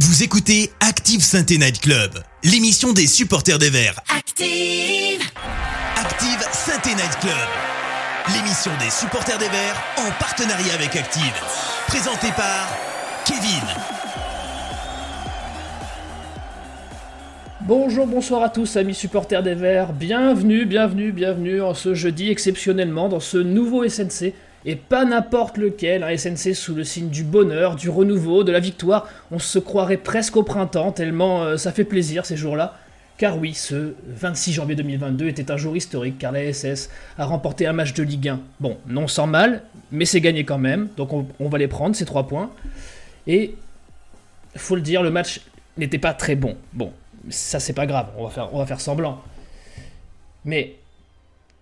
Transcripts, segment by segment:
Vous écoutez Active Sainte Night Club, l'émission des supporters des Verts. Active Active Sainte Night Club, l'émission des supporters des Verts en partenariat avec Active. Présentée par Kevin. Bonjour, bonsoir à tous amis supporters des Verts, bienvenue, bienvenue, bienvenue en ce jeudi exceptionnellement dans ce nouveau SNC et pas n'importe lequel, un SNC sous le signe du bonheur, du renouveau, de la victoire. On se croirait presque au printemps, tellement euh, ça fait plaisir ces jours-là. Car oui, ce 26 janvier 2022 était un jour historique car la SS a remporté un match de Ligue 1. Bon, non sans mal, mais c'est gagné quand même, donc on, va les prendre, ces trois points. Et, faut le dire, le match n'était pas très bon. Bon, ça c'est pas grave, on va faire semblant. Mais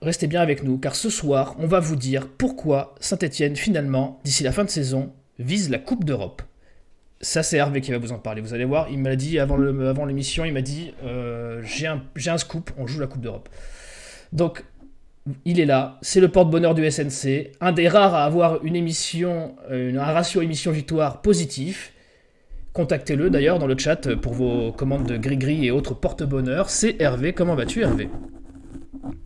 restez bien avec nous, car ce soir, on va vous dire pourquoi Saint-Etienne, finalement, d'ici la fin de saison, vise la Coupe d'Europe. Ça, c'est Hervé qui va vous en parler. Vous allez voir, il m'a dit avant, l'émission, il m'a dit euh, j'ai un, j'ai un scoop, on joue la Coupe d'Europe. Donc, il est là, c'est le porte-bonheur du SNC, un des rares à avoir une émission, euh, un ratio émission-victoire positif. Contactez-le d'ailleurs dans le chat pour vos commandes de gris-gris et autres porte-bonheur. C'est Hervé. Comment vas-tu, Hervé?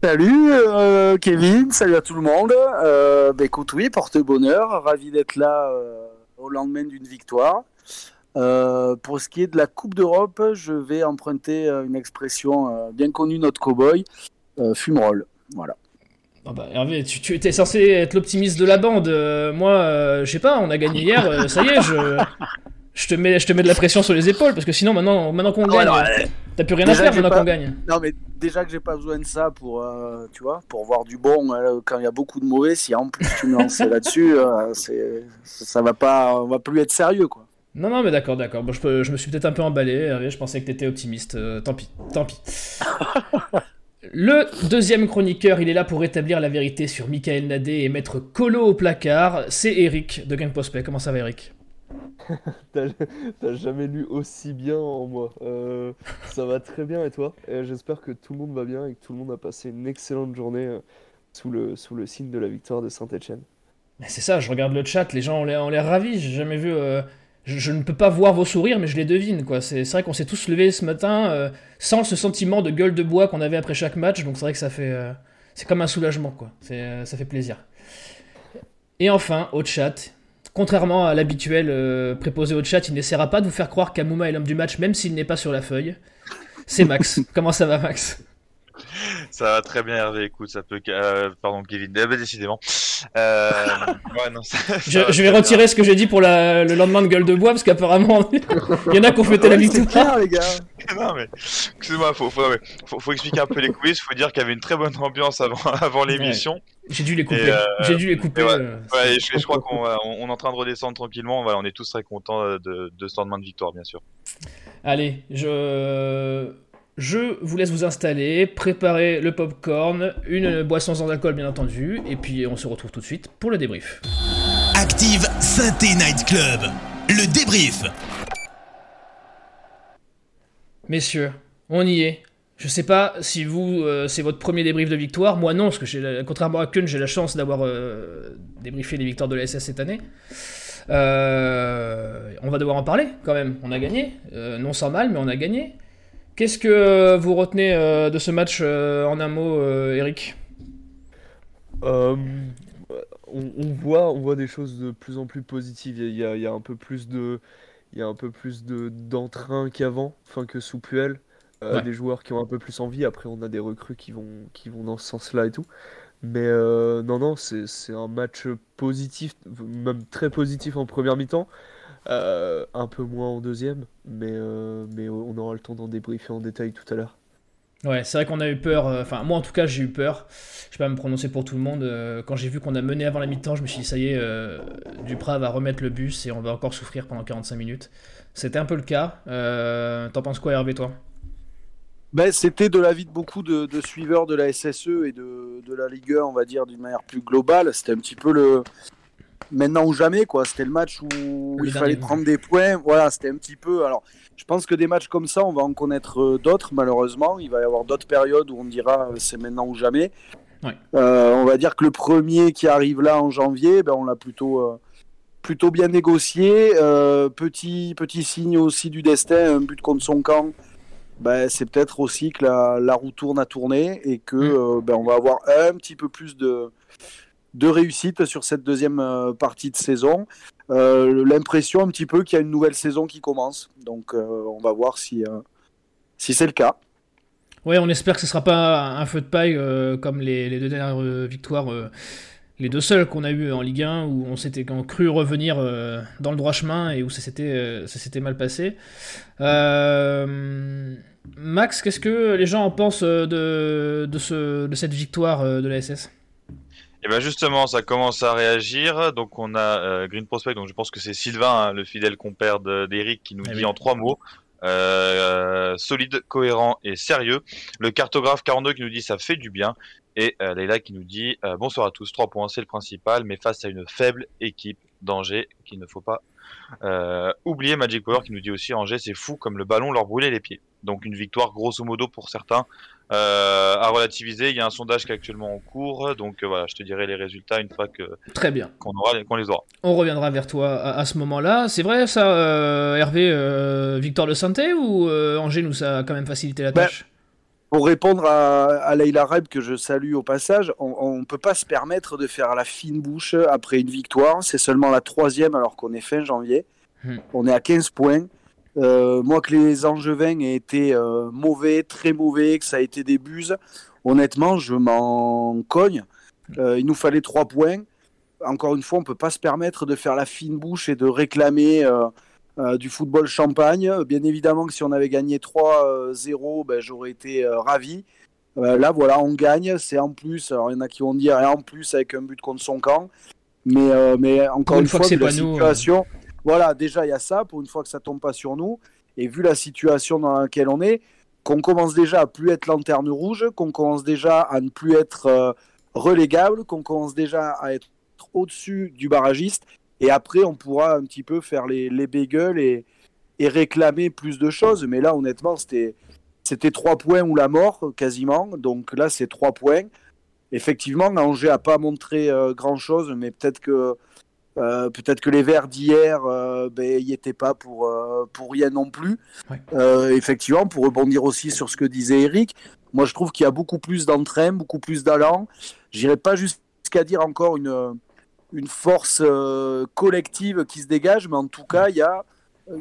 Salut euh, Kevin, salut à tout le monde. Euh, bah, écoute, oui, porte-bonheur, ravi d'être là euh, au lendemain d'une victoire. Euh, pour ce qui est de la Coupe d'Europe, je vais emprunter une expression bien connue notre cow-boy, fumerole. Voilà. Ah bah, Hervé, tu, tu étais censé être l'optimiste de la bande. Moi, je sais pas, on a gagné hier, ça y est, je, je, te mets, je te mets de la pression sur les épaules, parce que sinon, maintenant, maintenant qu'on Ah, gagne, euh, t'as plus rien à faire maintenant pas- qu'on gagne. non mais déjà que j'ai pas besoin de ça pour, euh, tu vois, pour voir du bon euh, quand il y a beaucoup de mauvais. Si en plus tu me lances là-dessus, euh, c'est, ça va pas, on va plus être sérieux quoi. Non, non, mais d'accord, d'accord. Bon, je, peux- je me suis peut-être un peu emballé, je pensais que t'étais optimiste. tant pis, tant pis. Le deuxième chroniqueur, il est là pour rétablir la vérité sur Michael Nadé et mettre Colo au placard. C'est Eric de Game Prospect. Comment ça va, Eric? T'as jamais lu aussi bien en moi. Euh, ça va très bien et toi? J'espère que tout le monde va bien et que tout le monde a passé une excellente journée euh, sous le, sous le signe de la victoire de Saint-Etienne. C'est ça, je regarde le chat, les gens ont l'air ravis. J'ai jamais vu. euh, je, ne peux pas voir vos sourires, mais je les devine. C'est vrai qu'on s'est tous levés ce matin sans ce sentiment de gueule de bois qu'on avait après chaque match, donc c'est vrai que ça fait. c'est comme un soulagement, quoi. Ça fait plaisir. Et enfin, au chat. Contrairement à l'habituel euh, préposé au chat, il n'essaiera pas de vous faire croire qu'Amouma est l'homme du match, même s'il n'est pas sur la feuille. C'est Max. Comment ça va, Max? Ça va très bien, Hervé. Écoute, ça peut. euh, pardon, Kevin. Eh ben, décidément. Euh, ouais, non, ça- ça je, va je vais retirer ce que j'ai dit pour la- le lendemain de gueule de bois, parce qu'apparemment, il y en a qui ont fêté la victoire. les gars. Non, mais excuse-moi, faut, faut, faut, faut expliquer un peu les coulisses. Faut dire qu'il y avait une très bonne ambiance avant, avant l'émission. J'ai dû les couper. Euh, J'ai dû les couper. et ouais. euh, Ouais, et je, je crois qu'on on, est en train de redescendre tranquillement. Voilà, on est tous très contents de, de ce lendemain de victoire, bien sûr. Allez, je... je vous laisse vous installer, préparer le popcorn, une boisson sans alcool bien entendu, et puis on se retrouve tout de suite pour le débrief. Active Sainte Night Club, le débrief. Messieurs, on y est. Je sais pas si vous, euh, c'est votre premier débrief de victoire. Moi, non, parce que contrairement à Kun, j'ai la chance d'avoir euh, débriefé les victoires de la SS cette année. Euh, on va devoir en parler quand même. On a gagné. Non sans mal, mais on a gagné. Qu'est-ce que vous retenez euh, de ce match euh, en un mot, euh, Eric? On, on voit, on voit des choses de plus en plus positives. Il y a, il y un peu plus de, il y a un peu plus de d'entrain qu'avant, enfin que sous Puel. Euh, Ouais. Des joueurs qui ont un peu plus envie. Après, on a des recrues qui vont, qui vont dans ce sens-là et tout. Mais euh, non, non, c'est un match positif, même très positif en première mi-temps. Euh, un peu moins en deuxième, mais, euh, mais on aura le temps d'en débriefer en détail tout à l'heure. Ouais, c'est vrai qu'on a eu peur. euh, Enfin, moi en tout cas, j'ai eu peur. Je vais pas me prononcer pour tout le monde. euh, quand j'ai vu qu'on a mené avant la mi-temps, je me suis dit, ça y est, euh, Duprat va remettre le bus et on va encore souffrir pendant 45 minutes. C'était un peu le cas. Euh, T'en penses quoi, Hervé, toi? Ben, c'était de l'avis de beaucoup de, de suiveurs de la SSE et de, de la Ligue 1, on va dire, d'une manière plus globale. C'était un petit peu le maintenant ou jamais, quoi. C'était le match où Le il fallait prendre des points. Voilà, c'était un petit peu. Alors, je pense que des matchs comme ça, on va en connaître euh, d'autres, malheureusement. Il va y avoir d'autres périodes où on dira euh, c'est maintenant ou jamais. Ouais. Euh, on va dire que le premier qui arrive là en janvier, ben, on l'a plutôt, euh, plutôt bien négocié. petit, petit signe aussi du destin, un but contre son camp. Ben, c'est peut-être aussi que la, la, roue tourne à tourner et que mm. ben, on va avoir un petit peu plus de, de réussite sur cette deuxième partie de saison. L'impression un petit peu qu'il y a une nouvelle saison qui commence. Donc on va voir si, si c'est le cas. Ouais, on espère que ce sera pas un feu de paille euh, comme les, deux dernières euh, victoires, euh, les deux seules qu'on a eues en Ligue 1, où on s'était cru revenir dans le droit chemin et où ça s'était mal passé. Max, qu'est-ce que les gens en pensent de, de cette victoire de la SS et eh ben justement, ça commence à réagir. Donc on a Green Prospect, donc je pense que c'est Sylvain, hein, le fidèle compère d'Eric, qui nous eh dit en trois mots euh, solide, cohérent et sérieux. Le cartographe 42 qui nous dit ça fait du bien. Et euh, Leila qui nous dit euh, bonsoir à tous, 3 points c'est le principal, mais face à une faible équipe d'Angers qu'il ne faut pas euh, oublier. Magic Power qui nous dit aussi Angers c'est fou comme le ballon leur brûlait les pieds. Donc une victoire grosso modo pour certains euh, à relativiser. Il y a un sondage qui est actuellement en cours, donc euh, voilà, je te dirai les résultats une fois que très bien qu'on aura qu'on les aura. On reviendra vers toi à, ce moment-là. C'est vrai ça, euh, Hervé, Victor de Santé ou Angers nous a quand même facilité la ben, tâche? Pour répondre à, à Leila Reb que je salue au passage, on ne peut pas se permettre de faire la fine bouche après une victoire. C'est seulement la troisième alors qu'on est fin janvier. Hmm. On est à 15 points. Euh, moi, que les Angevins aient été euh, mauvais, très mauvais, que ça a été des buses, honnêtement, je m'en cogne. Euh, il nous fallait trois points. Encore une fois, on ne peut pas se permettre de faire la fine bouche et de réclamer du football champagne. Bien évidemment que si on avait gagné 3-0, ben, j'aurais été ravi. là, voilà, on gagne. C'est en plus, alors il y en a qui vont dire, et en plus avec un but contre son camp. Mais, mais encore une, fois, c'est la situation. Voilà, déjà, il y a ça, pour une fois que ça tombe pas sur nous. Et vu la situation dans laquelle on est, qu'on commence déjà à plus être lanterne rouge, qu'on commence déjà à ne plus être euh, relégable, qu'on commence déjà à être au-dessus du barragiste. Et après, on pourra un petit peu faire les, les bagels et, et réclamer plus de choses. Mais là, honnêtement, c'était, c'était trois points ou la mort, quasiment. Donc là, c'est trois points. Effectivement, Angers n'a pas montré euh, grand-chose, mais peut-être que euh, peut-être que les Verts d'hier, euh, ben, n'y étaient pas pour, euh, pour rien non plus. effectivement, pour rebondir aussi sur ce que disait Eric, moi je trouve qu'il y a beaucoup plus d'entrain, beaucoup plus d'allant. J'irai pas jusqu'à dire encore une, une force collective qui se dégage, mais en tout cas, il y a,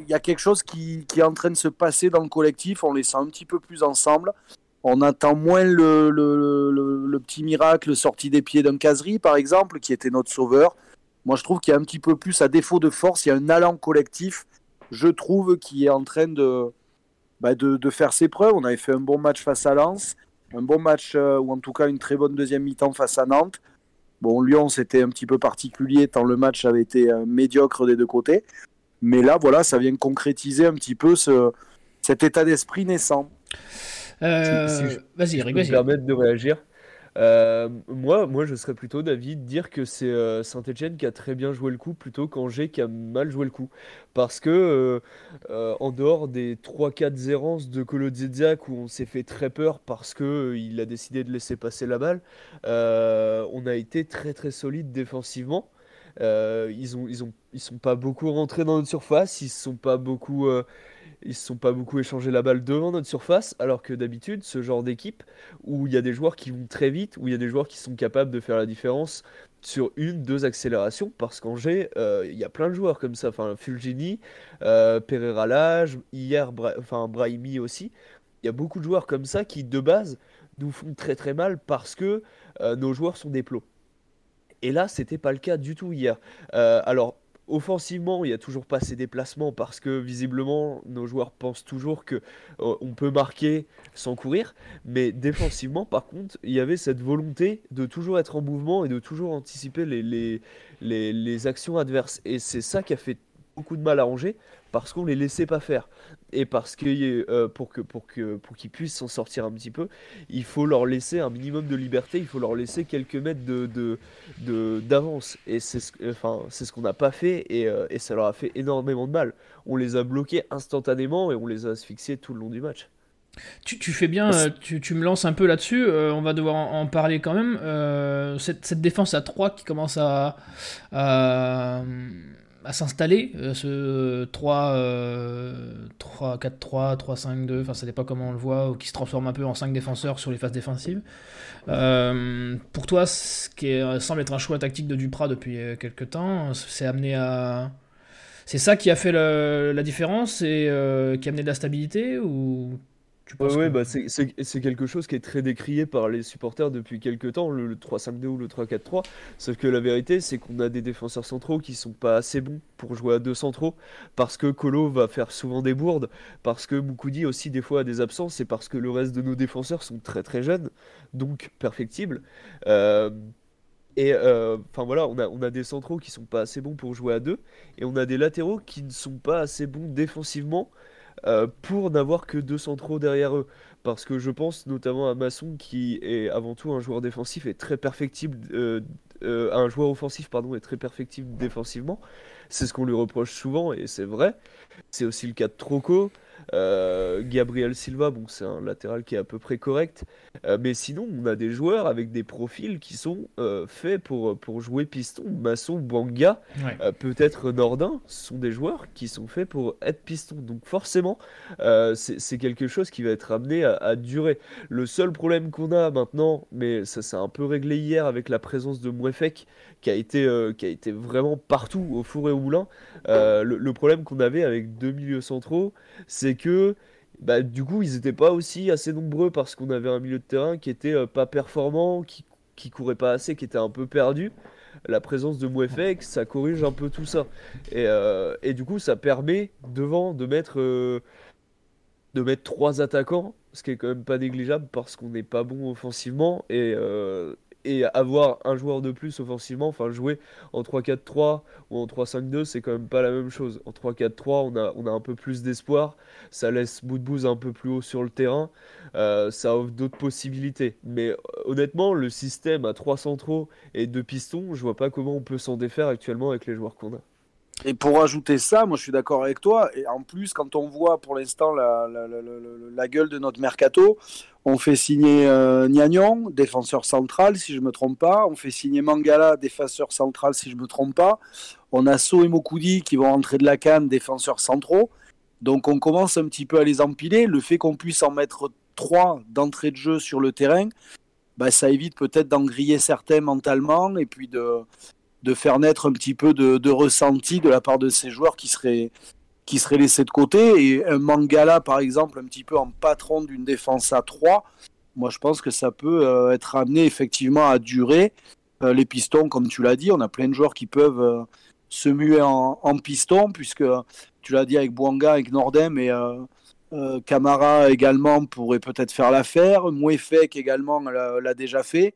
y a quelque chose qui, qui, est en train de se passer dans le collectif. On les sent un petit peu plus ensemble. On attend moins le, le, le, le petit miracle sorti des pieds d'un caserie, par exemple, qui était notre sauveur. Moi, je trouve qu'il y a un petit peu plus, à défaut de force, il y a un allant collectif, je trouve, qui est en train de, bah, de, faire ses preuves. On avait fait un bon match face à Lens, un bon match, euh, ou en tout cas une très bonne deuxième mi-temps face à Nantes. Bon, Lyon, c'était un petit peu particulier, tant le match avait été euh, médiocre des deux côtés. Mais là, voilà, ça vient concrétiser un petit peu ce, cet état d'esprit naissant. Euh, vas-y, Eric, vas-y. permettre de réagir. Euh, moi, moi, je serais plutôt d'avis de dire que c'est euh, Saint-Etienne qui a très bien joué le coup plutôt qu'Angers qui a mal joué le coup. Parce que, euh, en dehors des 3-4 errances de Colo où on s'est fait très peur parce qu'il a décidé de laisser passer la balle, on a été très très solide défensivement. ils ont, ils ont, ils sont pas beaucoup rentrés dans notre surface, ils sont pas beaucoup ils se sont pas beaucoup échangé la balle devant notre surface, alors que d'habitude, ce genre d'équipe où il y a des joueurs qui vont très vite, où il y a des joueurs qui sont capables de faire la différence sur une, deux accélérations, parce qu'en G, euh, il y a plein de joueurs comme ça, enfin Fulgini, euh, Pereira Lage, hier, enfin Brahimi aussi, il y a beaucoup de joueurs comme ça qui, de base, nous font très très mal parce que euh, nos joueurs sont des plots. Et là, c'était pas le cas du tout hier. alors, Offensivement, il n'y a toujours pas ces déplacements parce que visiblement nos joueurs pensent toujours que euh, peut marquer sans courir. Mais défensivement, par contre, il y avait cette volonté de toujours être en mouvement et de toujours anticiper les, les, les actions adverses. Et c'est ça qui a fait beaucoup de mal à Angers parce qu'on les laissait pas faire et parce que euh, pour que pour que pour qu'ils puissent s'en sortir un petit peu, il faut leur laisser un minimum de liberté, il faut leur laisser quelques mètres de d'avance et c'est ce, enfin c'est ce qu'on n'a pas fait et, euh, et, ça leur a fait énormément de mal. On les a bloqués instantanément et on les a asphyxiés tout le long du match. Tu, tu fais bien, euh, tu, tu, me lances un peu là-dessus, on va devoir en, parler quand même. cette, cette, défense à 3 qui commence à, à à s'installer, ce 3, 3, 4, 3, 3, 5, 2, enfin ça dépend comment on le voit, ou qui se transforme un peu en 5 défenseurs sur les phases défensives. pour toi, ce qui semble être un choix tactique de Duprat depuis quelques temps, c'est amené à... C'est ça qui a fait la différence et qui a amené de la stabilité ou oui, bah c'est quelque chose qui est très décrié par les supporters depuis quelques temps, le, 3-5-2 ou le 3-4-3. Sauf que la vérité, c'est qu'on a des défenseurs centraux qui sont pas assez bons pour jouer à deux centraux, parce que Colo va faire souvent des bourdes, parce que Moukoudi aussi des fois a des absences, et parce que le reste de nos défenseurs sont très très jeunes, donc perfectibles. Euh, et euh, enfin voilà, on a, on a des centraux qui sont pas assez bons pour jouer à deux, et on a des latéraux qui ne sont pas assez bons défensivement euh, pour n'avoir que deux centraux derrière eux. Parce que je pense notamment à Masson qui est avant tout un joueur défensif et très perfectible, euh, euh, un joueur offensif pardon, est très perfectible défensivement. C'est ce qu'on lui reproche souvent et c'est vrai. C'est aussi le cas de Troco. Euh, Gabriel Silva, bon, c'est un latéral qui est à peu près correct. Euh, mais sinon, on a des joueurs avec des profils qui sont euh, faits pour, pour jouer piston. Masson, Banga, peut-être Nordin, sont des joueurs qui sont faits pour être piston. Donc forcément, c'est quelque chose qui va être amené à, durer. Le seul problème qu'on a maintenant, mais ça s'est un peu réglé hier avec la présence de Mouefek, qui a été, qui a été vraiment partout au four et au moulin. le, problème qu'on avait avec deux milieux centraux, c'est que bah, du coup, ils n'étaient pas aussi assez nombreux parce qu'on avait un milieu de terrain qui était euh, pas performant, qui, qui courait pas assez, qui était un peu perdu. La présence de Mouefek, ça corrige un peu tout ça. Et, euh, et, du coup, ça permet devant de mettre, euh, de mettre trois attaquants, ce qui est quand même pas négligeable parce qu'on n'est pas bon offensivement. Et, et avoir un joueur de plus offensivement, enfin jouer en 3-4-3 ou en 3-5-2, c'est quand même pas la même chose. En 3-4-3, on a, on a un peu plus d'espoir, ça laisse Boudbouz un peu plus haut sur le terrain, euh, ça offre d'autres possibilités. Mais euh, honnêtement, le système à 3 centraux et 2 pistons, je vois pas comment on peut s'en défaire actuellement avec les joueurs qu'on a. Et pour ajouter ça, moi je suis d'accord avec toi. Et en plus, quand on voit pour l'instant la, gueule de notre mercato, on fait signer euh, défenseur central, si je ne me trompe pas. On fait signer Mangala, défenseur central, si je ne me trompe pas. On a So et Mokudi qui vont rentrer de la canne, défenseurs centraux. Donc on commence un petit peu à les empiler. Le fait qu'on puisse en mettre trois d'entrée de jeu sur le terrain, bah, ça évite peut-être d'en griller certains mentalement et puis de, de faire naître un petit peu de, ressenti de la part de ces joueurs qui seraient, qui seraient laissés de côté. Et un Mangala, par exemple, un petit peu en patron d'une défense à 3, moi je pense que ça peut euh, être amené effectivement à durer. Euh, les pistons, comme tu l'as dit, on a plein de joueurs qui peuvent euh, se muer en, piston, puisque tu l'as dit avec Bouanga, avec Nordem et Camara également pourrait peut-être faire l'affaire. Mouefek également l'a déjà fait.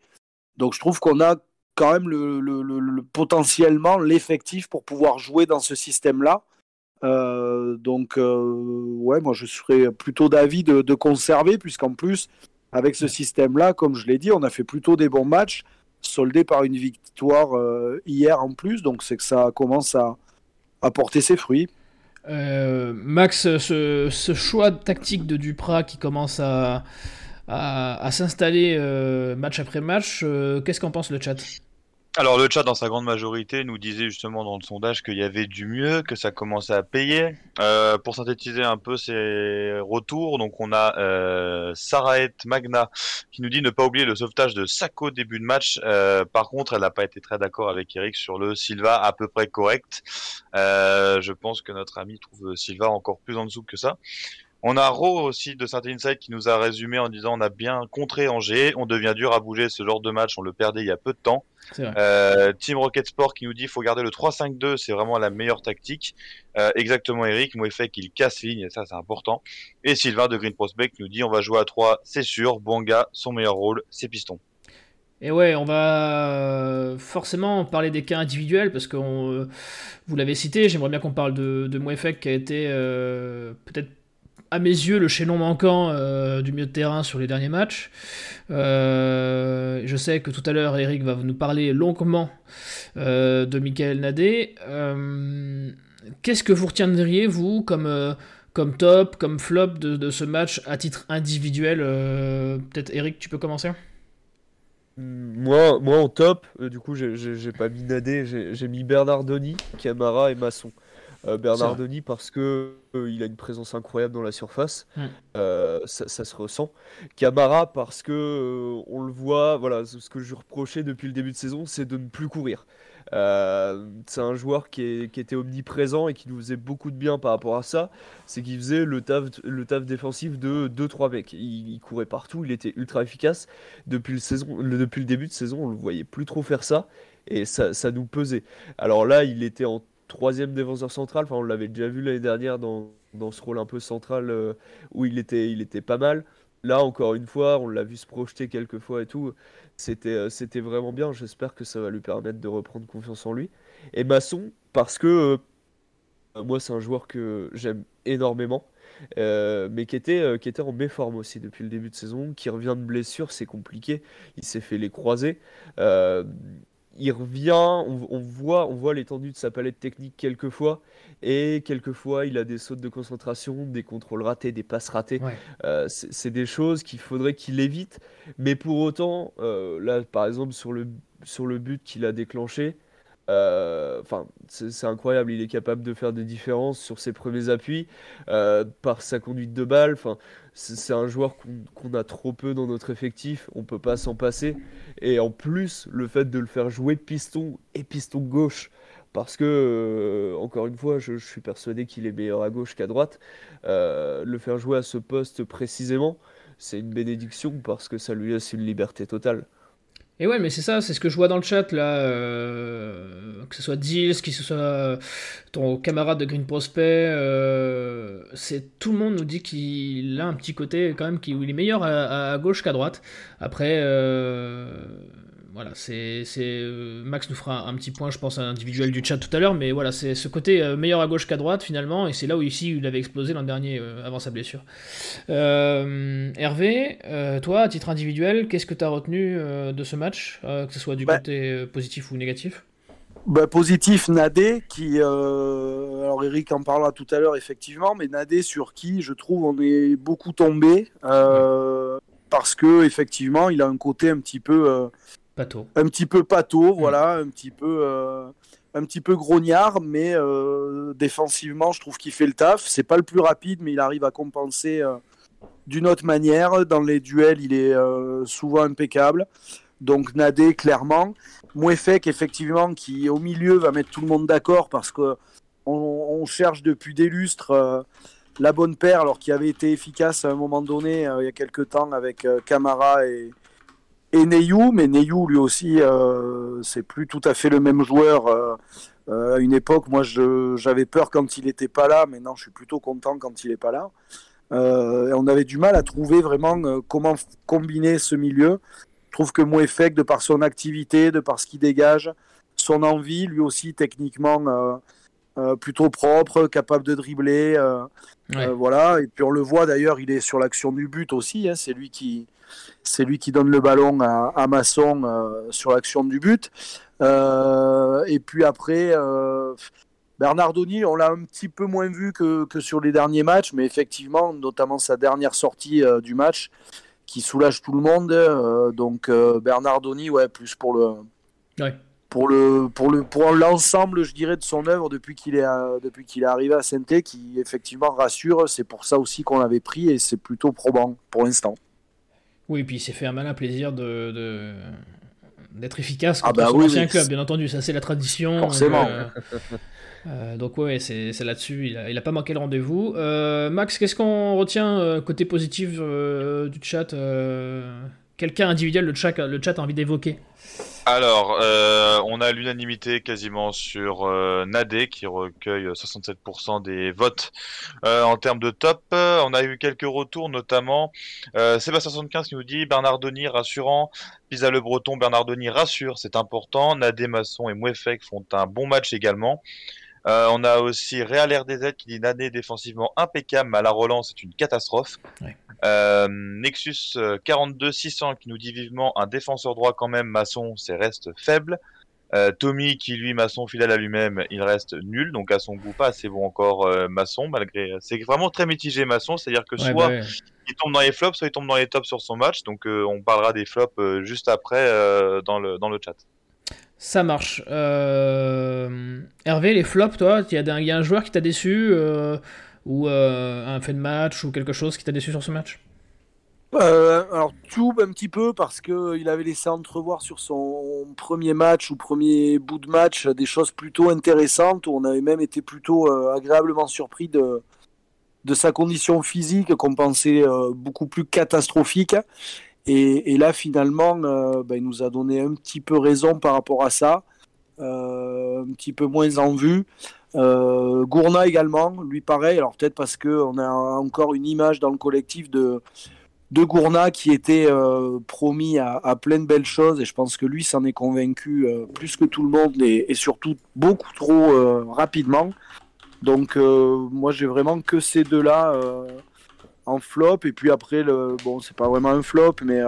Donc je trouve qu'on a quand même le, potentiellement l'effectif pour pouvoir jouer dans ce système-là. Euh, donc, euh, ouais, moi je serais plutôt d'avis de, conserver, puisqu'en plus, avec ce système-là, comme je l'ai dit, on a fait plutôt des bons matchs, soldés par une victoire euh, hier en plus, donc c'est que ça commence à, à porter ses fruits. Max, ce, choix tactique de Duprat qui commence à, à s'installer match après match, qu'est-ce qu'en pense le chat? Alors le chat dans sa grande majorité nous disait justement dans le sondage qu'il y avait du mieux, que ça commençait à payer. Euh, pour synthétiser un peu ces retours, donc on a euh, Magna qui nous dit ne pas oublier le sauvetage de Sako début de match. Euh, par contre, elle n'a pas été très d'accord avec Eric sur le Silva à peu près correct. Euh, je pense que notre ami trouve Silva encore plus en dessous que ça. On a Ro aussi de Saint Inside qui nous a résumé en disant on a bien contré Angers, on devient dur à bouger ce genre de match, on le perdait il y a peu de temps. Euh, Team Rocket Sport qui nous dit faut garder le 3-5-2, c'est vraiment la meilleure tactique. Euh, exactement Eric, fait qu'il casse ligne et ça c'est important. Et Sylvain de Green Prospect nous dit on va jouer à 3, c'est sûr, Bonga, son meilleur rôle, c'est piston. Et ouais, on va forcément parler des cas individuels parce que euh, vous l'avez cité, j'aimerais bien qu'on parle de, de qui a été euh, peut-être à mes yeux, le chaînon manquant euh, du milieu de terrain sur les derniers matchs. Euh, je sais que tout à l'heure, Eric va nous parler longuement euh, de Michael Nadé. Qu'est-ce que vous retiendriez, vous, comme, top, comme flop de, ce match à titre individuel Peut-être, Eric, tu peux commencer? Moi, moi en top, du coup j'ai pas mis Nadé, j'ai mis Bernardoni, Camara et Masson. Euh, Bernardoni parce que euh, il a une présence incroyable dans la surface, mm. ça, ça, se ressent. Camara parce que on le voit, voilà, ce que je reprochais depuis le début de saison, c'est de ne plus courir. Euh, c'est un joueur qui, était omniprésent et qui nous faisait beaucoup de bien par rapport à ça. C'est qu'il faisait le taf, le taf défensif de 2-3 mecs. Il, courait partout, il était ultra efficace. Depuis le, saison, depuis le début de saison, on le voyait plus trop faire ça et ça, nous pesait. Alors là, il était en troisième défenseur central. Enfin, on l'avait déjà vu l'année dernière dans, ce rôle un peu central euh, où il était, pas mal. Là, encore une fois, on l'a vu se projeter quelques fois et tout. C'était, euh, vraiment bien. J'espère que ça va lui permettre de reprendre confiance en lui. Et Masson, parce que euh, moi, c'est un joueur que j'aime énormément, mais qui était, qui était en méforme aussi depuis le début de saison, qui revient de blessure, c'est compliqué. Il s'est fait les croiser il revient, on, voit, on voit l'étendue de sa palette technique quelquefois, et quelquefois il a des sautes de concentration, des contrôles ratés, des passes ratées. Euh, c'est des choses qu'il faudrait qu'il évite, mais pour autant, euh, là par exemple sur le, sur le but qu'il a déclenché, euh, enfin, c'est incroyable. Il est capable de faire des différences sur ses premiers appuis par sa conduite de balle. Enfin, c'est un joueur qu'on a trop peu dans notre effectif. On peut pas s'en passer. Et en plus, le fait de le faire jouer piston et piston gauche, parce que euh, encore une fois, je, je suis persuadé qu'il est meilleur à gauche qu'à droite. le faire jouer à ce poste précisément, c'est une bénédiction parce que ça lui laisse une liberté totale. Et ouais, mais c'est ça, c'est ce que je vois dans le chat là, euh, que ce soit Dils, que ce soit ton camarade de Green Prospect, euh, c'est tout le monde nous dit qu'il a un petit côté quand même qui où il est meilleur à, gauche qu'à droite. Après, euh, voilà, c'est euh, Max nous fera un petit point, je pense, individuel du chat tout à l'heure, mais voilà, c'est ce côté euh, meilleur à gauche qu'à droite finalement, et c'est là où ici il avait explosé l'an dernier euh, avant sa blessure. Hervé, toi, à titre individuel, qu'est-ce que tu as retenu de ce match, que ce soit du bah côté positif ou négatif? Bah, positif, Nadé, qui. alors, Eric en parlera tout à l'heure, effectivement, mais Nadé, sur qui je trouve on est beaucoup tombé. parce que effectivement, il a un côté un petit peu un petit peu pâteau, mm. voilà, un petit peu, euh, un petit peu grognard, mais euh, défensivement, je trouve qu'il fait le taf. C'est pas le plus rapide, mais il arrive à compenser euh, d'une autre manière. Dans les duels, il est souvent impeccable. Donc Nadé, clairement. Mouefek, effectivement, qui au milieu va mettre tout le monde d'accord parce que on, cherche depuis des lustres la bonne paire, alors qu'il avait été efficace à un moment donné, il y a quelques temps, avec Camara et, et Neyou, mais Neyou lui aussi, euh, c'est plus tout à fait le même joueur. Euh, euh, à une époque, moi, j'avais peur quand il n'était pas là. Maintenant, je suis plutôt content quand il n'est pas là. on avait du mal à trouver vraiment comment combiner ce milieu. Je trouve que Mouefek, de par son activité, de par ce qu'il dégage, son envie, lui aussi techniquement plutôt propre, capable de dribbler. voilà. Et puis on le voit d'ailleurs, il est sur l'action du but aussi. Hein. c'est lui qui, c'est lui qui donne le ballon à, Masson euh, sur l'action du but. Euh, et puis après, euh, Bernardoni, on l'a un petit peu moins vu que, sur les derniers matchs, mais effectivement, notamment sa dernière sortie du match, qui soulage tout le monde. donc Bernardoni, ouais, plus pour le. Pour le pour le pour l'ensemble, je dirais, de son œuvre depuis qu'il est depuis qu'il est arrivé à saint qui effectivement rassure. C'est pour ça aussi qu'on l'avait pris et c'est plutôt probant pour l'instant. Oui, et puis il s'est fait un malin plaisir de, d'être efficace contre ah bah son ancien club, bien entendu. Ça, c'est la tradition. Forcément. Euh, euh, donc, ouais, c'est, là-dessus. Il a, il a, pas manqué le rendez-vous. Euh, Max, qu'est-ce qu'on retient côté positif du chat Quelqu'un individuel, le chat, a envie d'évoquer alors, euh, on a l'unanimité quasiment sur euh, Nadé qui recueille 67% des votes euh, en termes de top. On a eu quelques retours, notamment Sébastien 75 qui nous dit Bernardoni rassurant, Pisa le Breton, Bernardoni rassure, c'est important. Nadé Masson et Mouefek font un bon match également. On a aussi Real RDZ qui dit Nadé défensivement impeccable, mais à la relance c'est une catastrophe. Euh, Nexus 42 600 qui nous dit vivement un défenseur droit quand même maçon, c'est reste faible. Euh, Tommy qui lui maçon fidèle à lui-même, il reste nul, donc à son goût pas assez bon encore euh, maçon malgré. C'est vraiment très mitigé maçon, c'est-à-dire que soit bah il tombe dans les flops, soit il tombe dans les tops sur son match. Donc on parlera des flops juste après dans, le, dans le chat. Ça marche. Hervé, les flops, toi, il y, a un joueur qui t'a déçu ou un fait de match ou quelque chose qui t'a déçu sur ce match? Euh, alors tout un petit peu parce que il avait laissé entrevoir sur son premier match ou premier bout de match des choses plutôt intéressantes où on avait même été plutôt euh, agréablement surpris de, sa condition physique qu'on pensait euh, beaucoup plus catastrophique et, là finalement ben, il nous a donné un petit peu raison par rapport à ça un petit peu moins en vue. Gourna également lui pareil. Alors peut-être parce que on a encore une image dans le collectif de de Gourna qui était euh, promis à, plein de belles choses. Et je pense que lui s'en est convaincu euh, plus que tout le monde et, surtout beaucoup trop euh, rapidement. Donc moi j'ai vraiment que ces deux-là en flop et puis après le bon c'est pas vraiment un flop mais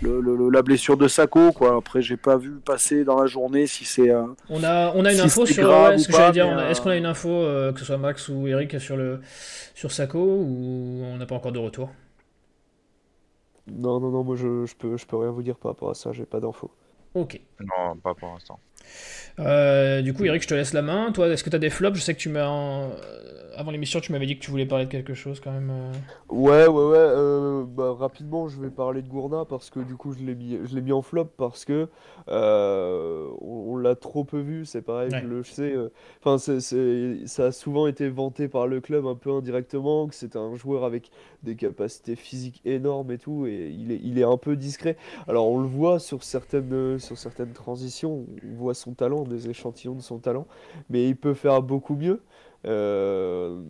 le, la blessure de Sako quoi. Après j'ai pas vu passer dans la journée si c'est on a on a une info sur est-ce qu'on a une info que ce soit Max ou Eric sur le sur Sako ou on n'a pas encore de retour? Non, non, non, moi je, je, peux, je peux rien vous dire par rapport à ça, j'ai pas d'infos. Ok. Non, pas pour l'instant. Euh, du coup, Eric, je te laisse la main. Toi, est-ce que tu as des flops? Je sais que tu m'as. En avant l'émission, tu m'avais dit que tu voulais parler de quelque chose quand même. Euh. Ouais, ouais, ouais. Euh, bah, rapidement, je vais parler de Gourna parce que du coup, je l'ai mis, je l'ai mis en flop parce que euh, on, l'a trop peu vu. C'est pareil, je le sais. Enfin, c'est, ça a souvent été vanté par le club un peu indirectement que c'est un joueur avec des capacités physiques énormes et tout, et il est, il est un peu discret. Alors, on le voit sur certaines, sur certaines transitions, on voit son talent, des échantillons de son talent, mais il peut faire beaucoup mieux. Euh,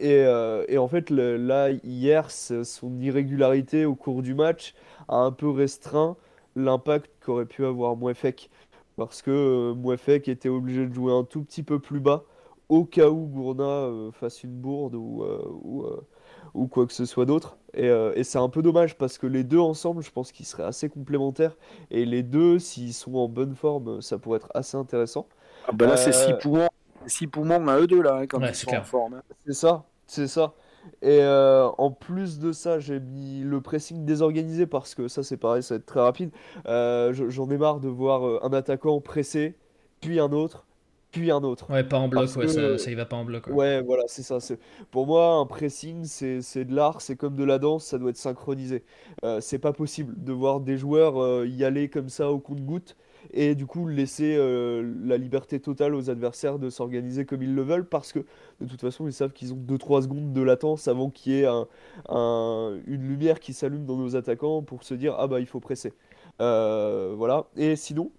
euh, et, en fait, là, hier, son irrégularité au cours du match a un peu restreint l'impact qu'aurait pu avoir Mouefek. Parce que euh, Mouefek était obligé de jouer un tout petit peu plus bas au cas où Gourna fasse une bourde ou, ou, quoi que ce soit d'autre. Et, c'est un peu dommage parce que les deux ensemble, je pense qu'ils seraient assez complémentaires. Et les deux, s'ils sont en bonne forme, ça pourrait être assez intéressant. Ah bah là, c'est 6 points six poumons à eux deux là, hein, quand ils sont en forme. Hein. C'est ça, c'est ça. Et euh, en plus de ça, j'ai mis le pressing désorganisé parce que ça, c'est pareil, ça va être très rapide. Euh, j'en ai marre de voir euh, un attaquant pressé, puis un autre, puis un autre. Ouais, pas en bloc, ouais, ça, ça, y va pas en bloc. Ouais, voilà, c'est ça. Pour moi, un pressing, c'est de l'art, c'est comme de la danse, ça doit être synchronisé. c'est pas possible de voir des joueurs y aller comme ça au compte-goutte et du coup laisser euh, la liberté totale aux adversaires de s'organiser comme ils le veulent parce que de toute façon ils savent qu'ils ont 2-3 secondes de latence avant qu'il y ait une lumière qui s'allume dans nos attaquants pour se dire ah bah il faut presser. Euh, voilà. Et sinon,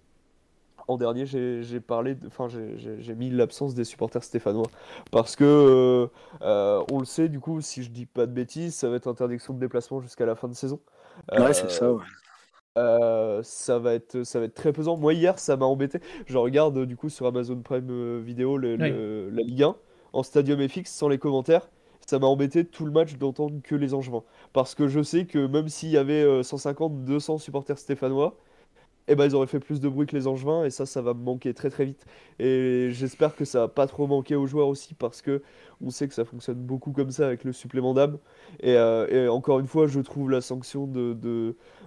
en dernier, j'ai parlé, enfin, j'ai mis l'absence des supporters stéphanois parce que euh, on le sait, du coup, si je dis pas de bêtises, ça va être interdiction de déplacement jusqu'à la fin de saison. Ouais, c'est ça. Ouais. Euh, ça va être ça va être très pesant. Moi hier, ça m'a embêté. Je regarde du coup sur Amazon Prime euh, Vidéo la Ligue 1 en Stadium FX sans les commentaires. Ça m'a embêté tout le match d'entendre que les Angevins parce que je sais que même s'il y avait 150 euh, 200 supporters stéphanois, eh ben, ils auraient fait plus de bruit que les Angevins et ça, ça va me manquer très très vite. Et j'espère que ça va pas trop manquer aux joueurs aussi parce que on sait que ça fonctionne beaucoup comme ça avec le supplément d'âme. Et, encore une fois, je trouve la sanction de,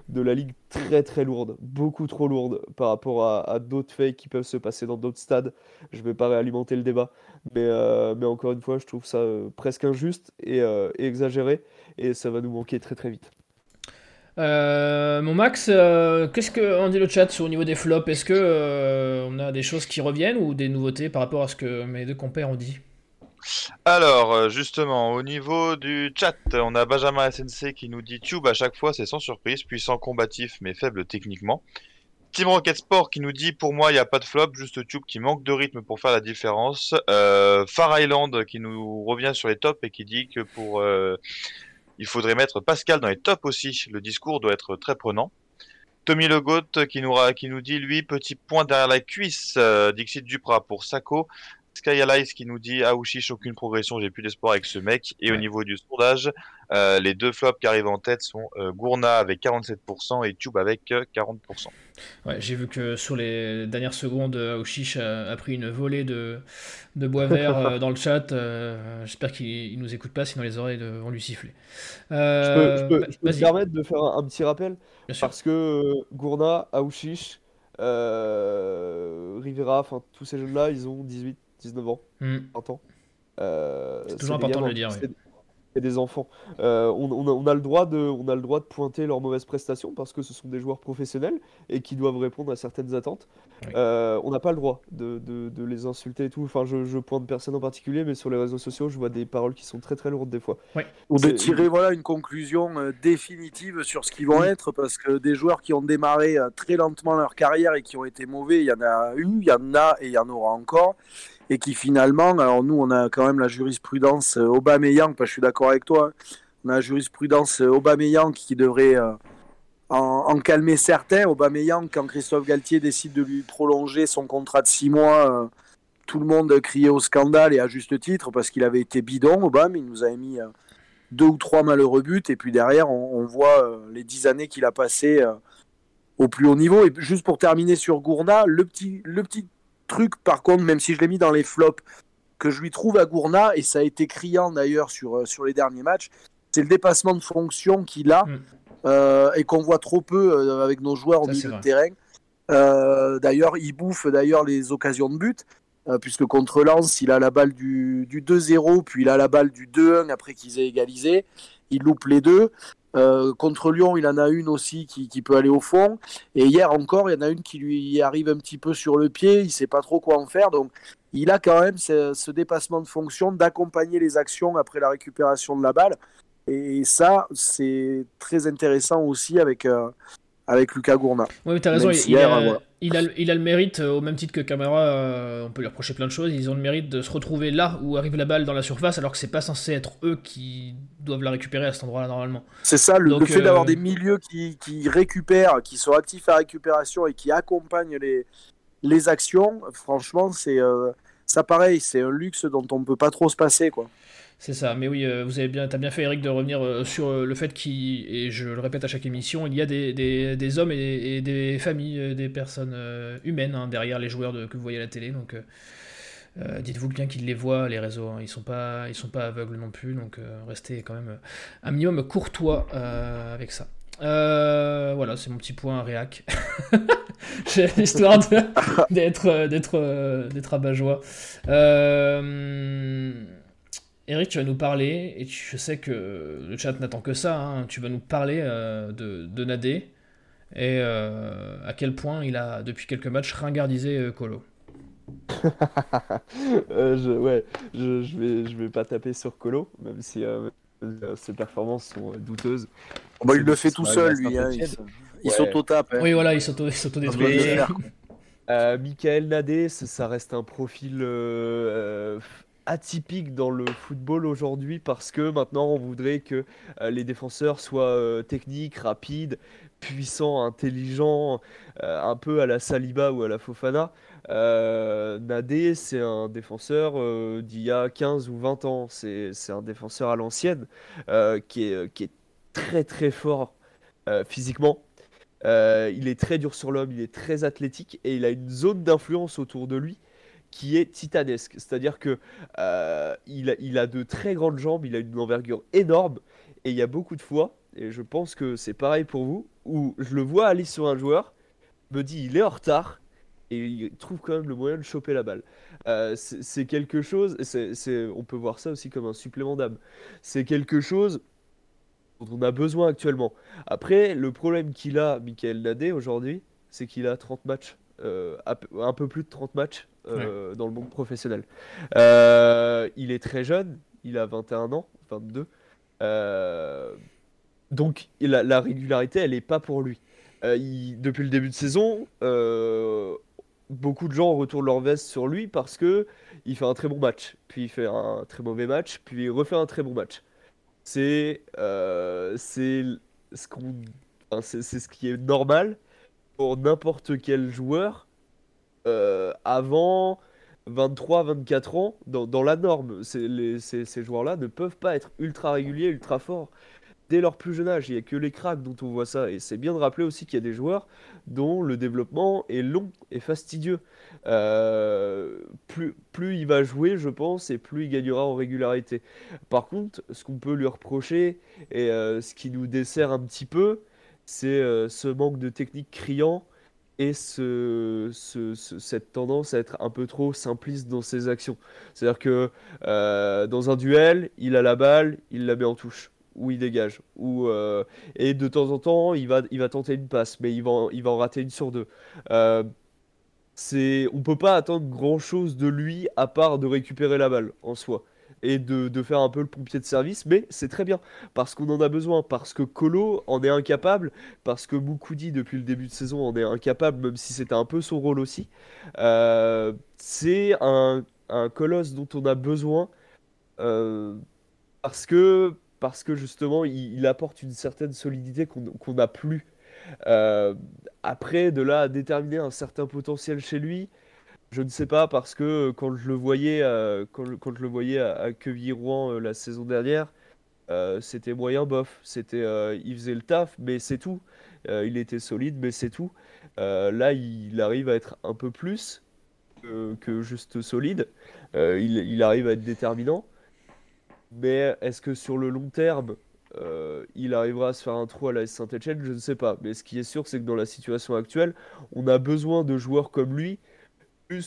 de la ligue très très lourde, beaucoup trop lourde par rapport à, d'autres faits qui peuvent se passer dans d'autres stades. Je vais pas réalimenter le débat, mais, euh, mais encore une fois, je trouve ça euh, presque injuste euh, et, exagéré, et ça va nous manquer très très vite. Mon Max, qu'est-ce qu'on dit le chat au niveau des flops Est-ce que on a des choses qui reviennent ou des nouveautés par rapport à ce que mes deux compères ont dit? Alors, euh, justement, au niveau du chat, on a Benjamin SNC qui nous dit Tube à chaque fois, c'est sans surprise, puissant combatif mais faible techniquement. Team Rocket Sport qui nous dit pour moi il n'y a pas de flop, juste Tube qui manque de rythme pour faire la différence. Euh, Far Island qui nous revient sur les tops et qui dit que pour euh, il faudrait mettre Pascal dans les tops aussi. Le discours doit être très prenant. Tommy Legault qui nous, qui nous dit lui petit point derrière la cuisse. Dixit Duprat pour Sako. Sky Allies qui nous dit Aouchiche, aucune progression, j'ai plus d'espoir avec ce mec. Et au niveau du sondage, euh, les deux flops qui arrivent en tête sont euh, Gourna avec 47% et Tube avec 40%. Ouais, j'ai vu que sur les dernières secondes, Aouchiche a, pris une volée de, de bois vert dans le chat. J'espère qu'il nous écoute pas, sinon les oreilles vont lui siffler. je peux, me permettre de faire un, petit rappel Parce que Gourna, Aouchiche, Rivera, enfin tous ces jeunes-là, ils ont 18, 19 ans, mmh. 20 ans. Euh, c'est toujours important de le dire. Et des enfants. Euh, on, a, le droit de, on a le droit de pointer leurs mauvaises prestations parce que ce sont des joueurs professionnels et qui doivent répondre à certaines attentes. Euh, on n'a pas le droit de, de, les insulter et tout. Enfin, je, je, pointe personne en particulier, mais sur les réseaux sociaux, je vois des paroles qui sont très très lourdes des fois. Ou de tirer voilà, une conclusion définitive sur ce qu'ils vont être parce que des joueurs qui ont démarré très lentement leur carrière et qui ont été mauvais, il y en a eu, il y en a et il y en aura encore et qui finalement, alors nous on a quand même la jurisprudence euh, Aubameyang, je suis d'accord avec toi, on a la jurisprudence euh, Aubameyang qui devrait euh, en, calmer certains. Aubameyang, quand Christophe Galtier décide de lui prolonger son contrat de six mois, tout le monde criait au scandale et à juste titre parce qu'il avait été bidon, Aubame, il nous avait mis deux ou trois malheureux buts et puis derrière on, voit les dix années qu'il a passées au plus haut niveau. Et juste pour terminer sur Gourna, le petit, le petit truc, par contre, même si je l'ai mis dans les flops, que je lui trouve à Gourna, et ça a été criant d'ailleurs sur, euh, sur les derniers matchs, c'est le dépassement de fonction qu'il a mm. euh, et qu'on voit trop peu euh, avec nos joueurs au milieu de terrain. d'ailleurs, il bouffe d'ailleurs les occasions de but, puisque contre Lens, il a la balle du, du 2-0, puis il a la balle du 2-1 après qu'ils aient égalisé. Il loupe les deux. Euh, contre Lyon, il en a une aussi qui, qui, peut aller au fond. Et hier encore, il y en a une qui lui arrive un petit peu sur le pied. Il sait pas trop quoi en faire. Donc, il a quand même ce, ce dépassement de fonction d'accompagner les actions après la récupération de la balle. Et ça, c'est très intéressant aussi avec, euh, avec Lucas Gourna. Oui, tu as raison. Il, a, il, a, il, a, le mérite, euh, au même titre que Camara, euh, on peut lui reprocher plein de choses. Ils ont le mérite de se retrouver là où arrive la balle dans la surface, alors que c'est pas censé être eux qui doivent la récupérer à cet endroit-là normalement. C'est ça, le, fait d'avoir euh, des milieux qui, qui, récupèrent, qui sont actifs à récupération et qui accompagnent les, les actions, franchement, c'est ça pareil, c'est un luxe dont on peut pas trop se passer. quoi. C'est ça, mais oui, euh, vous avez bien, as bien fait Eric de revenir euh, sur euh, le fait qu'il, et je le répète à chaque émission, il y a des, des, hommes et, des familles, des personnes humaines hein, derrière les joueurs que vous voyez à la télé, donc dites-vous bien qu'ils les voient, les réseaux, hein. ils sont pas, ils sont pas aveugles non plus, donc restez quand même un minimum courtois avec ça. voilà, c'est mon petit point réac. Histoire d'être d'être d'être abat-joie. Eric, tu vas nous parler, et je sais que le chat n'attend que ça, hein, tu vas nous parler euh, de, de, Nadé et euh, à quel point il a, depuis quelques matchs, ringardisé euh, Colo. je, ouais, je, je, vais, je vais pas taper sur Colo, même si ses performances sont douteuses. Bah, il le fait tout seul, lui. Hein, il s'auto-tape. Hein. Oui, voilà, il s'auto-détruit. Michael Nadé, ça, reste un profil atypique dans le football aujourd'hui parce que maintenant on voudrait que euh, les défenseurs soient euh, techniques, rapides, puissants, intelligents, euh, un peu à la Saliba ou à la Fofana. Nadé, c'est un défenseur d'il y a 15 ou 20 ans. C'est un défenseur à l'ancienne qui, est, qui est très très fort physiquement. il est très dur sur l'homme, il est très athlétique et il a une zone d'influence autour de lui qui est titanesque. C'est-à-dire que euh, il, a, de très grandes jambes, il a une envergure énorme, et il y a beaucoup de fois, et je pense que c'est pareil pour vous, où je le vois aller sur un joueur, me dit il est en retard, et il trouve quand même le moyen de choper la balle. Euh, c'est quelque chose, on peut voir ça aussi comme un supplément d'âme. C'est quelque chose dont on a besoin actuellement. Après, le problème qu'il a, Michael Nadé, aujourd'hui, c'est qu'il a 30 matchs, un peu plus de 30 matchs euh, dans le monde professionnel. Euh, il est très jeune, il a 21 ans, 22. Euh, donc la, régularité, elle n'est pas pour lui. depuis le début de saison, beaucoup de gens retournent leur veste sur lui parce que il fait un très bon match, puis il fait un très mauvais match, puis il refait un très bon match. C'est c'est ce qu'on, c'est ce qui est normal pour n'importe quel joueur euh, avant 23, 24 ans, dans, la norme, ces, ces joueurs-là ne peuvent pas être ultra réguliers, ultra forts dès leur plus jeune âge. Il n'y a que les cracks dont on voit ça. Et c'est bien de rappeler aussi qu'il y a des joueurs dont le développement est long et fastidieux. Euh, plus, plus il va jouer, je pense, et plus il gagnera en régularité. Par contre, ce qu'on peut lui reprocher, et euh, ce qui nous dessert un petit peu, c'est euh, ce manque de technique criant et ce, cette tendance à être un peu trop simpliste dans ses actions. C'est-à-dire que dans un duel, il a la balle, il la met en touche où il dégage. Ou, euh, et de temps en temps, il va, tenter une passe, mais il va, il va en rater une sur deux. Euh, c'est, on peut pas attendre grand-chose de lui à part de récupérer la balle en soi et de, de faire un peu le pompier de service, mais c'est très bien parce qu'on en a besoin, parce que Colo en est incapable, parce que Moukoudi depuis le début de saison en est incapable, même si c'était un peu son rôle aussi. Euh, c'est un, un, colosse dont on a besoin parce que parce que justement, il, apporte une certaine solidité qu'on n'a plus. Euh, après, de là à déterminer un certain potentiel chez lui, je ne sais pas, parce que quand je le voyais, euh, quand, je le voyais à, à rouen euh, la saison dernière, c'était moyen bof. C'était, il faisait le taf, mais c'est tout. il était solide, mais c'est tout. là, il, arrive à être un peu plus que, juste solide. il, arrive à être déterminant. Mais est-ce que sur le long terme, euh, il arrivera à se faire un trou à la Saint-Etienne? Je ne sais pas. Mais ce qui est sûr, c'est que dans la situation actuelle, on a besoin de joueurs comme lui,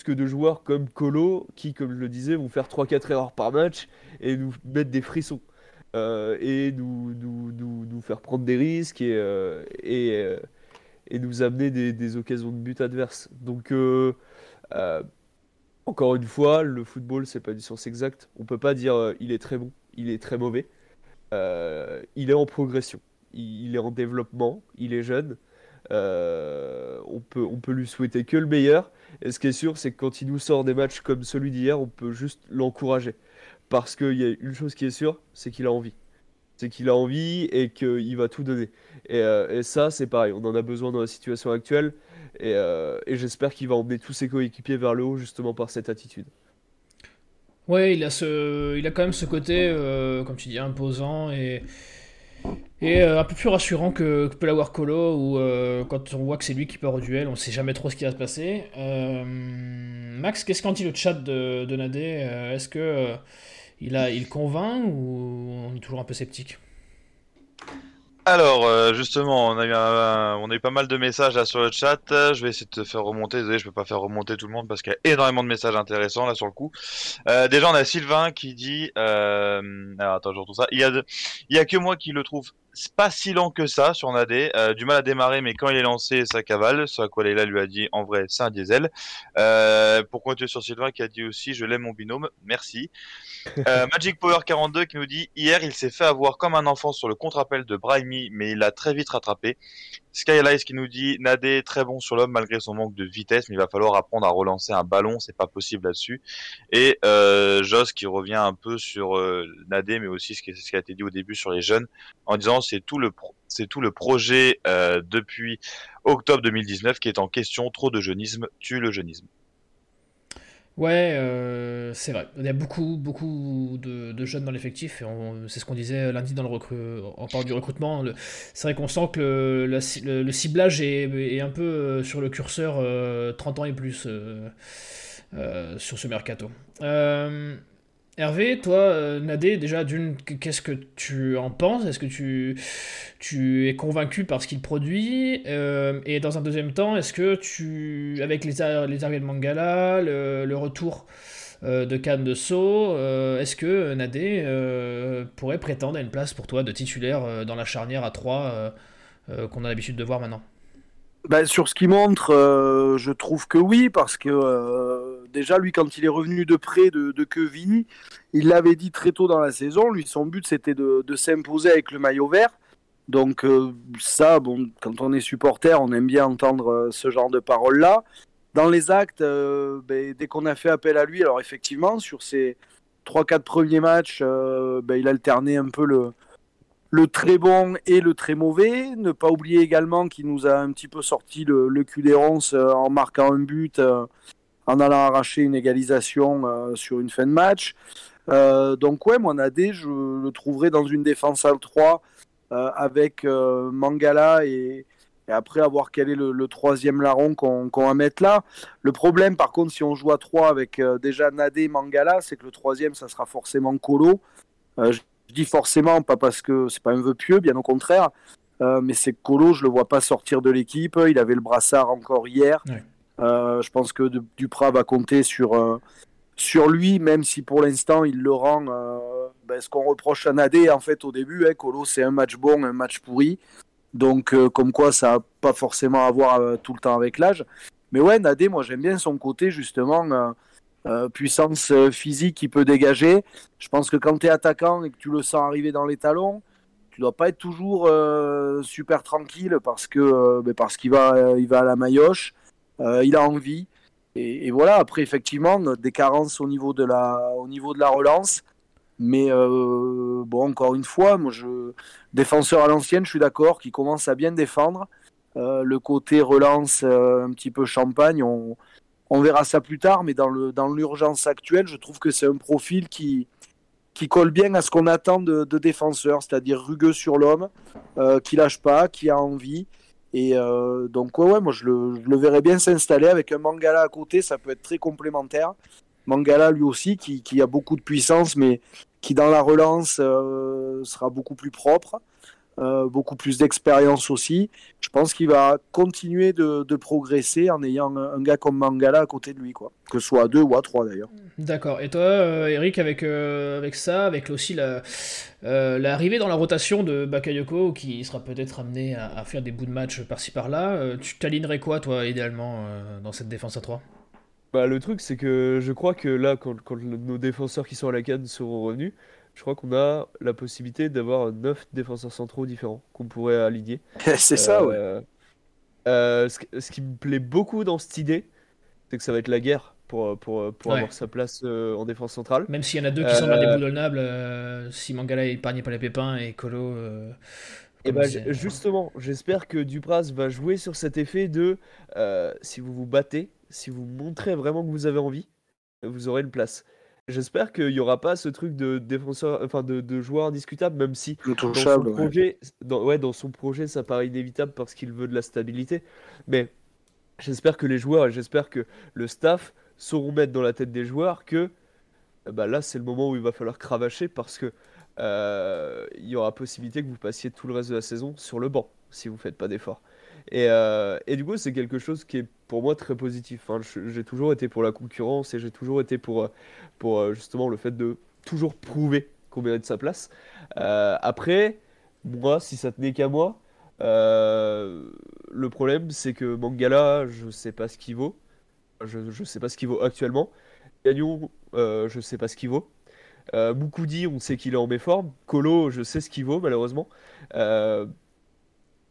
que de joueurs comme Colo, qui, comme je le disais, vont faire 3-4 erreurs par match et nous mettre des frissons. Euh, et nous, nous, nous, faire prendre des risques et, euh, et, et, nous amener des, occasions de but adverses. Donc, encore une fois, le football, c'est pas une science exacte. On peut pas dire euh, il est très bon, il est très mauvais. Euh, il est en progression, il, est en développement, il est jeune. Euh, on, peut, on peut lui souhaiter que le meilleur. Et ce qui est sûr, c'est que quand il nous sort des matchs comme celui d'hier, on peut juste l'encourager. Parce qu'il y a une chose qui est sûre, c'est qu'il a envie. C'est qu'il a envie et qu'il va tout donner. Et, et ça, c'est pareil, on en a besoin dans la situation actuelle. Euh, et, j'espère qu'il va emmener tous ses coéquipiers vers le haut justement par cette attitude. Ouais, il a, ce, il a quand même ce côté, euh, comme tu dis, imposant et, et euh, un peu plus rassurant que, l'avoir Colo, où quand on voit que c'est lui qui part au duel, on sait jamais trop ce qui va se passer. Max, qu'est-ce qu'en dit le chat de, de Nadé Est-ce que il, a, il convainc ou on est toujours un peu sceptique? Alors, euh, justement, on a, eu on a eu pas mal de messages là sur le chat. Je vais essayer de te faire remonter. Désolé, je peux pas faire remonter tout le monde parce qu'il y a énormément de messages intéressants là sur le coup. Euh, déjà, on a Sylvain qui dit. Euh... Alors, attends, je retrouve ça. Il y a, il y a que moi qui le trouve pas si lent que ça sur Nadé. Euh, du mal à démarrer, mais quand il est lancé, ça cavale. Ce à quoi Leila lui a dit, en vrai, c'est un diesel. Euh, pour continuer sur Sylvain qui a dit aussi, je l'aime mon binôme. Merci. Euh, Magic Power 42 qui nous dit hier il s'est fait avoir comme un enfant sur le contre-appel de Brahimi mais il a très vite rattrapé. Skylight qui nous dit Nadé très bon sur l'homme malgré son manque de vitesse mais il va falloir apprendre à relancer un ballon c'est pas possible là-dessus. Et euh, Joss qui revient un peu sur euh, Nadé mais aussi ce qui, a été dit au début sur les jeunes en disant c'est tout le c'est tout le projet euh, depuis octobre 2019 qui est en question trop de jeunisme tue le jeunisme. Ouais, euh, c'est vrai. Il y a beaucoup, beaucoup de, jeunes dans l'effectif. C'est ce qu'on disait lundi dans le recru... en parlant du recrutement. C'est vrai qu'on sent que le, ciblage est, un peu euh, sur le curseur 30 euh, ans et plus sur ce mercato. Hervé, toi, euh, Nadé, déjà d'une, qu'est-ce que tu en penses? Est-ce que tu, tu es convaincu par ce qu'il produit? Euh, Et dans un deuxième temps, est-ce que tu, avec les, les arrivées de Mangala, le, retour euh, de Cannes de Sceaux, est-ce que Nadé pourrait prétendre à une place pour toi de titulaire dans la charnière à 3 qu'on a l'habitude de voir maintenant? Ben, Sur ce qu'il montre, je trouve que oui, parce que déjà, lui, quand il est revenu de près de, de il l'avait dit très tôt dans la saison. Lui, son but, c'était de, s'imposer avec le maillot vert. Donc, euh, ça, bon, quand on est supporter, on aime bien entendre euh, ce genre de paroles-là. Dans les actes, euh, ben, dès qu'on a fait appel à lui, alors effectivement, sur ses 3-4 premiers matchs, ben, il alternait un peu le, le très bon et le très mauvais. Ne pas oublier également qu'il nous a un petit peu sorti le, cul des ronces en marquant un but en allant arracher une égalisation sur une fin de match. donc ouais, moi Nadé, je le trouverai dans une défense à 3 avec Mangala et, après avoir quel est le, troisième larron qu'on va mettre là. Le problème par contre si on joue à 3 avec déjà Nadé Mangala, c'est que le troisième ça sera forcément Colo. Je dis forcément, pas parce que c'est pas un vœu pieux, bien au contraire, euh, mais c'est Colo, je le vois pas sortir de l'équipe. Il avait le brassard encore hier. Euh, je pense que Duprat va compter sur, euh, sur lui, même si pour l'instant il le rend. Ben, ce qu'on reproche à Nadé, en fait, au début, hein, Colo, c'est un match bon, un match pourri. Donc, comme quoi, ça n'a pas forcément à voir tout le temps avec l'âge. Mais ouais, Nadé, moi j'aime bien son côté, justement. Puissance physique qu'il peut dégager. Je pense que quand tu es attaquant et que tu le sens arriver dans les talons, tu dois pas être toujours euh, super tranquille parce que euh, ben, parce qu'il va euh, il va à la maillotche, il a envie. Et, voilà. Après effectivement des carences au niveau de la au niveau de la relance, mais bon encore une fois moi je défenseur à l'ancienne je suis d'accord qui commence à bien défendre. Le côté relance un petit peu champagne on, on verra ça plus tard mais dans le dans l'urgence actuelle je trouve que c'est un profil qui qui colle bien à ce qu'on attend de, défenseurs, c'est-à-dire rugueux sur l'homme, euh, qui lâche pas, qui a envie. Et euh, donc, ouais, moi je le, verrais bien s'installer avec un Mangala à côté, ça peut être très complémentaire. Mangala lui aussi, qui, a beaucoup de puissance, mais qui dans la relance euh, sera beaucoup plus propre. Euh, beaucoup plus d'expérience aussi. Je pense qu'il va continuer de, progresser en ayant un, gars comme Mangala à côté de lui, quoi. Que ce soit à deux ou à trois d'ailleurs. D'accord. Et toi, euh, Eric, avec, euh, avec ça, avec aussi l'arrivée dans la rotation de Bakayoko, qui sera peut-être amené à, faire des bouts de match par-ci par-là, tu t'alignerais quoi, toi, idéalement, dans cette défense à 3 bah, le truc, c'est que je crois que là, quand, quand nos défenseurs qui sont à la canne seront revenus, je crois qu'on a la possibilité d'avoir 9 défenseurs centraux différents qu'on pourrait aligner. c'est ça, ouais. Euh, euh, ce, qui me plaît beaucoup dans cette idée, c'est que ça va être la guerre pour, pour, pour avoir sa place euh, en défense centrale. Même s'il y en a deux qui sont indéboulonnables, si Mangala est épargné par les pépins et Colo. Et eh bah, ben, justement, j'espère que Dupras va jouer sur cet effet de si vous vous battez, si vous montrez vraiment que vous avez envie, vous aurez une place. J'espère qu'il n'y aura pas ce truc de défenseur, enfin de, de joueur indiscutable, même si dans son, projet, dans, ouais, dans son projet, ça paraît inévitable parce qu'il veut de la stabilité. Mais j'espère que les joueurs et j'espère que le staff sauront mettre dans la tête des joueurs que bah là, c'est le moment où il va falloir cravacher parce que euh, il y aura possibilité que vous passiez tout le reste de la saison sur le banc si vous ne faites pas d'efforts. Et, euh, et, du coup, c'est quelque chose qui est pour moi très positif. Hein. J'ai toujours été pour la concurrence et j'ai toujours été pour, euh, euh, justement le fait de toujours prouver qu'on mérite sa place. après, moi, si ça tenait qu'à moi, le problème c'est que Mangala, je sais pas ce qu'il vaut. Je, ne sais pas ce qu'il vaut actuellement. Gagnon, je sais pas ce qu'il vaut. Moukoudi, on sait qu'il est en méforme. Colo, je sais ce qu'il vaut malheureusement.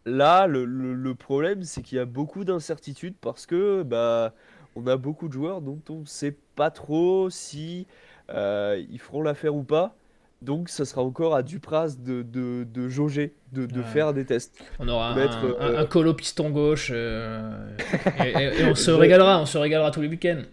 Là, le, problème, c'est qu'il y a beaucoup d'incertitudes parce que bah, on a beaucoup de joueurs dont on ne sait pas trop si euh, ils feront l'affaire ou pas. Donc, ça sera encore à Dupras de, de, de jauger, de, de faire des tests. On aura un, euh, un, colo piston gauche euh, et, on se régalera, on se régalera tous les week-ends.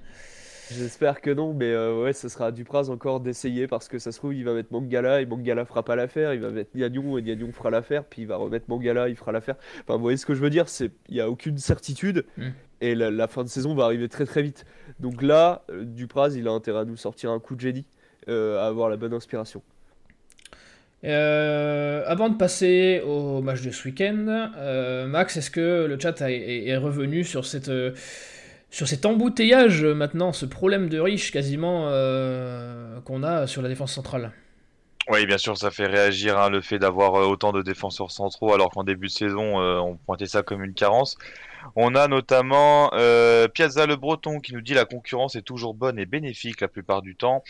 J'espère que non, mais euh, ouais, ce sera à Dupraz encore d'essayer parce que ça se trouve, il va mettre Mangala et Mangala fera pas l'affaire. Il va mettre Niagnon et Niagnon fera l'affaire, puis il va remettre Mangala, il fera l'affaire. Enfin, vous voyez ce que je veux dire c'est Il n'y a aucune certitude mm. et la, fin de saison va arriver très très vite. Donc là, euh, Dupraz, il a intérêt à nous sortir un coup de génie, euh, à avoir la bonne inspiration. avant de passer au match de ce week-end, Max, est-ce que le chat est, revenu sur cette sur cet embouteillage euh, maintenant, ce problème de riche quasiment euh, qu'on a sur la défense centrale. Oui, bien sûr, ça fait réagir hein, le fait d'avoir euh, autant de défenseurs centraux alors qu'en début de saison, on pointait ça comme une carence. On a notamment Piazza le Breton qui nous dit la concurrence est toujours bonne et bénéfique la plupart du temps.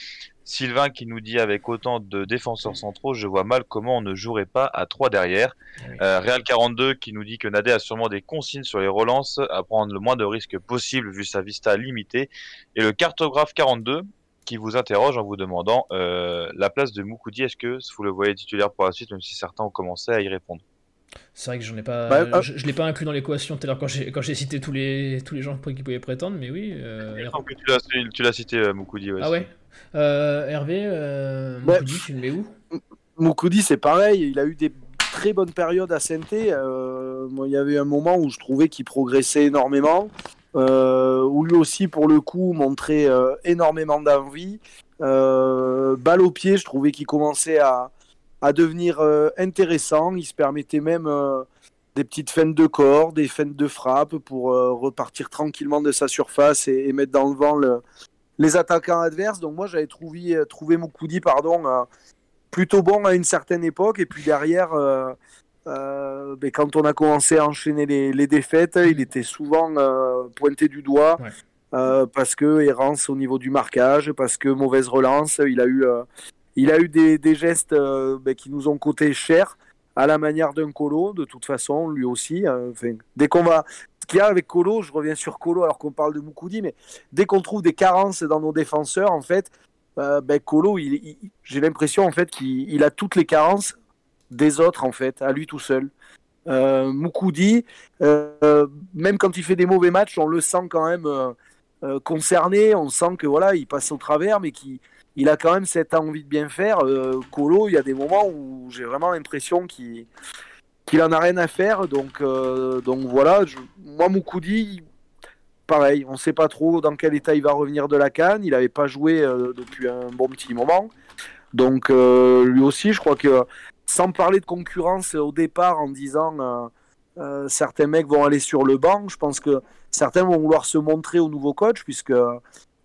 Sylvain qui nous dit avec autant de défenseurs centraux, je vois mal comment on ne jouerait pas à 3 derrière. Euh, Real 42 qui nous dit que Nadé a sûrement des consignes sur les relances à prendre le moins de risques possible vu sa vista limitée. Et le cartographe 42 qui vous interroge en vous demandant euh, la place de Moukoudi, est-ce que vous le voyez titulaire pour la suite, même si certains ont commencé à y répondre? C'est vrai que j'en ai pas, bah, euh, je, ne l'ai pas inclus dans l'équation tout à l'heure quand j'ai quand j'ai cité tous les tous les gens qui pouvaient prétendre, mais oui. Euh, tu l'as cité euh, Moukoudi. ah ouais? Hervé, Moukoudi, tu le mets où? Moukoudi, c'est pareil. Il a eu des très bonnes périodes à saint il y avait un moment où je trouvais qu'il progressait énormément, où lui aussi, pour le coup, montrait énormément d'envie. balle au pied, je trouvais qu'il commençait à à devenir euh, intéressant. Il se permettait même euh, des petites feintes de corps, des feintes de frappe pour euh, repartir tranquillement de sa surface et, mettre dans le vent les attaquants adverses. Donc moi j'avais trouvé, trouvé Moukoudi pardon, plutôt bon à une certaine époque. Et puis derrière, ben, quand on a commencé à enchaîner les, défaites, il était souvent pointé du doigt. parce que errance au niveau du marquage, parce que mauvaise relance, il a eu il a eu des, gestes euh, ben, qui nous ont coûté cher, à la manière d'un Colo, de toute façon, lui aussi. Hein, dès qu'on va. Ce qu'il y a avec Colo, je reviens sur Colo alors qu'on parle de Moukoudi, mais dès qu'on trouve des carences dans nos défenseurs, en fait, euh, ben, Colo, j'ai l'impression en fait qu'il a toutes les carences des autres, en fait, à lui tout seul. Euh, Moukoudi, euh, même quand il fait des mauvais matchs, on le sent quand même concerné, on sent que voilà, il passe au travers, mais qui il a quand même cette envie de bien faire. Euh, Colo, il y a des moments où j'ai vraiment l'impression qu'il qu'il en a rien à faire. Donc, euh, donc voilà, moi Moukoudi, pareil, on ne sait pas trop dans quel état il va revenir de la canne. Il n'avait pas joué euh, depuis un bon petit moment. Donc lui aussi, je crois que sans parler de concurrence au départ en disant certains mecs vont aller sur le banc, je pense que certains vont vouloir se montrer au nouveau coach puisque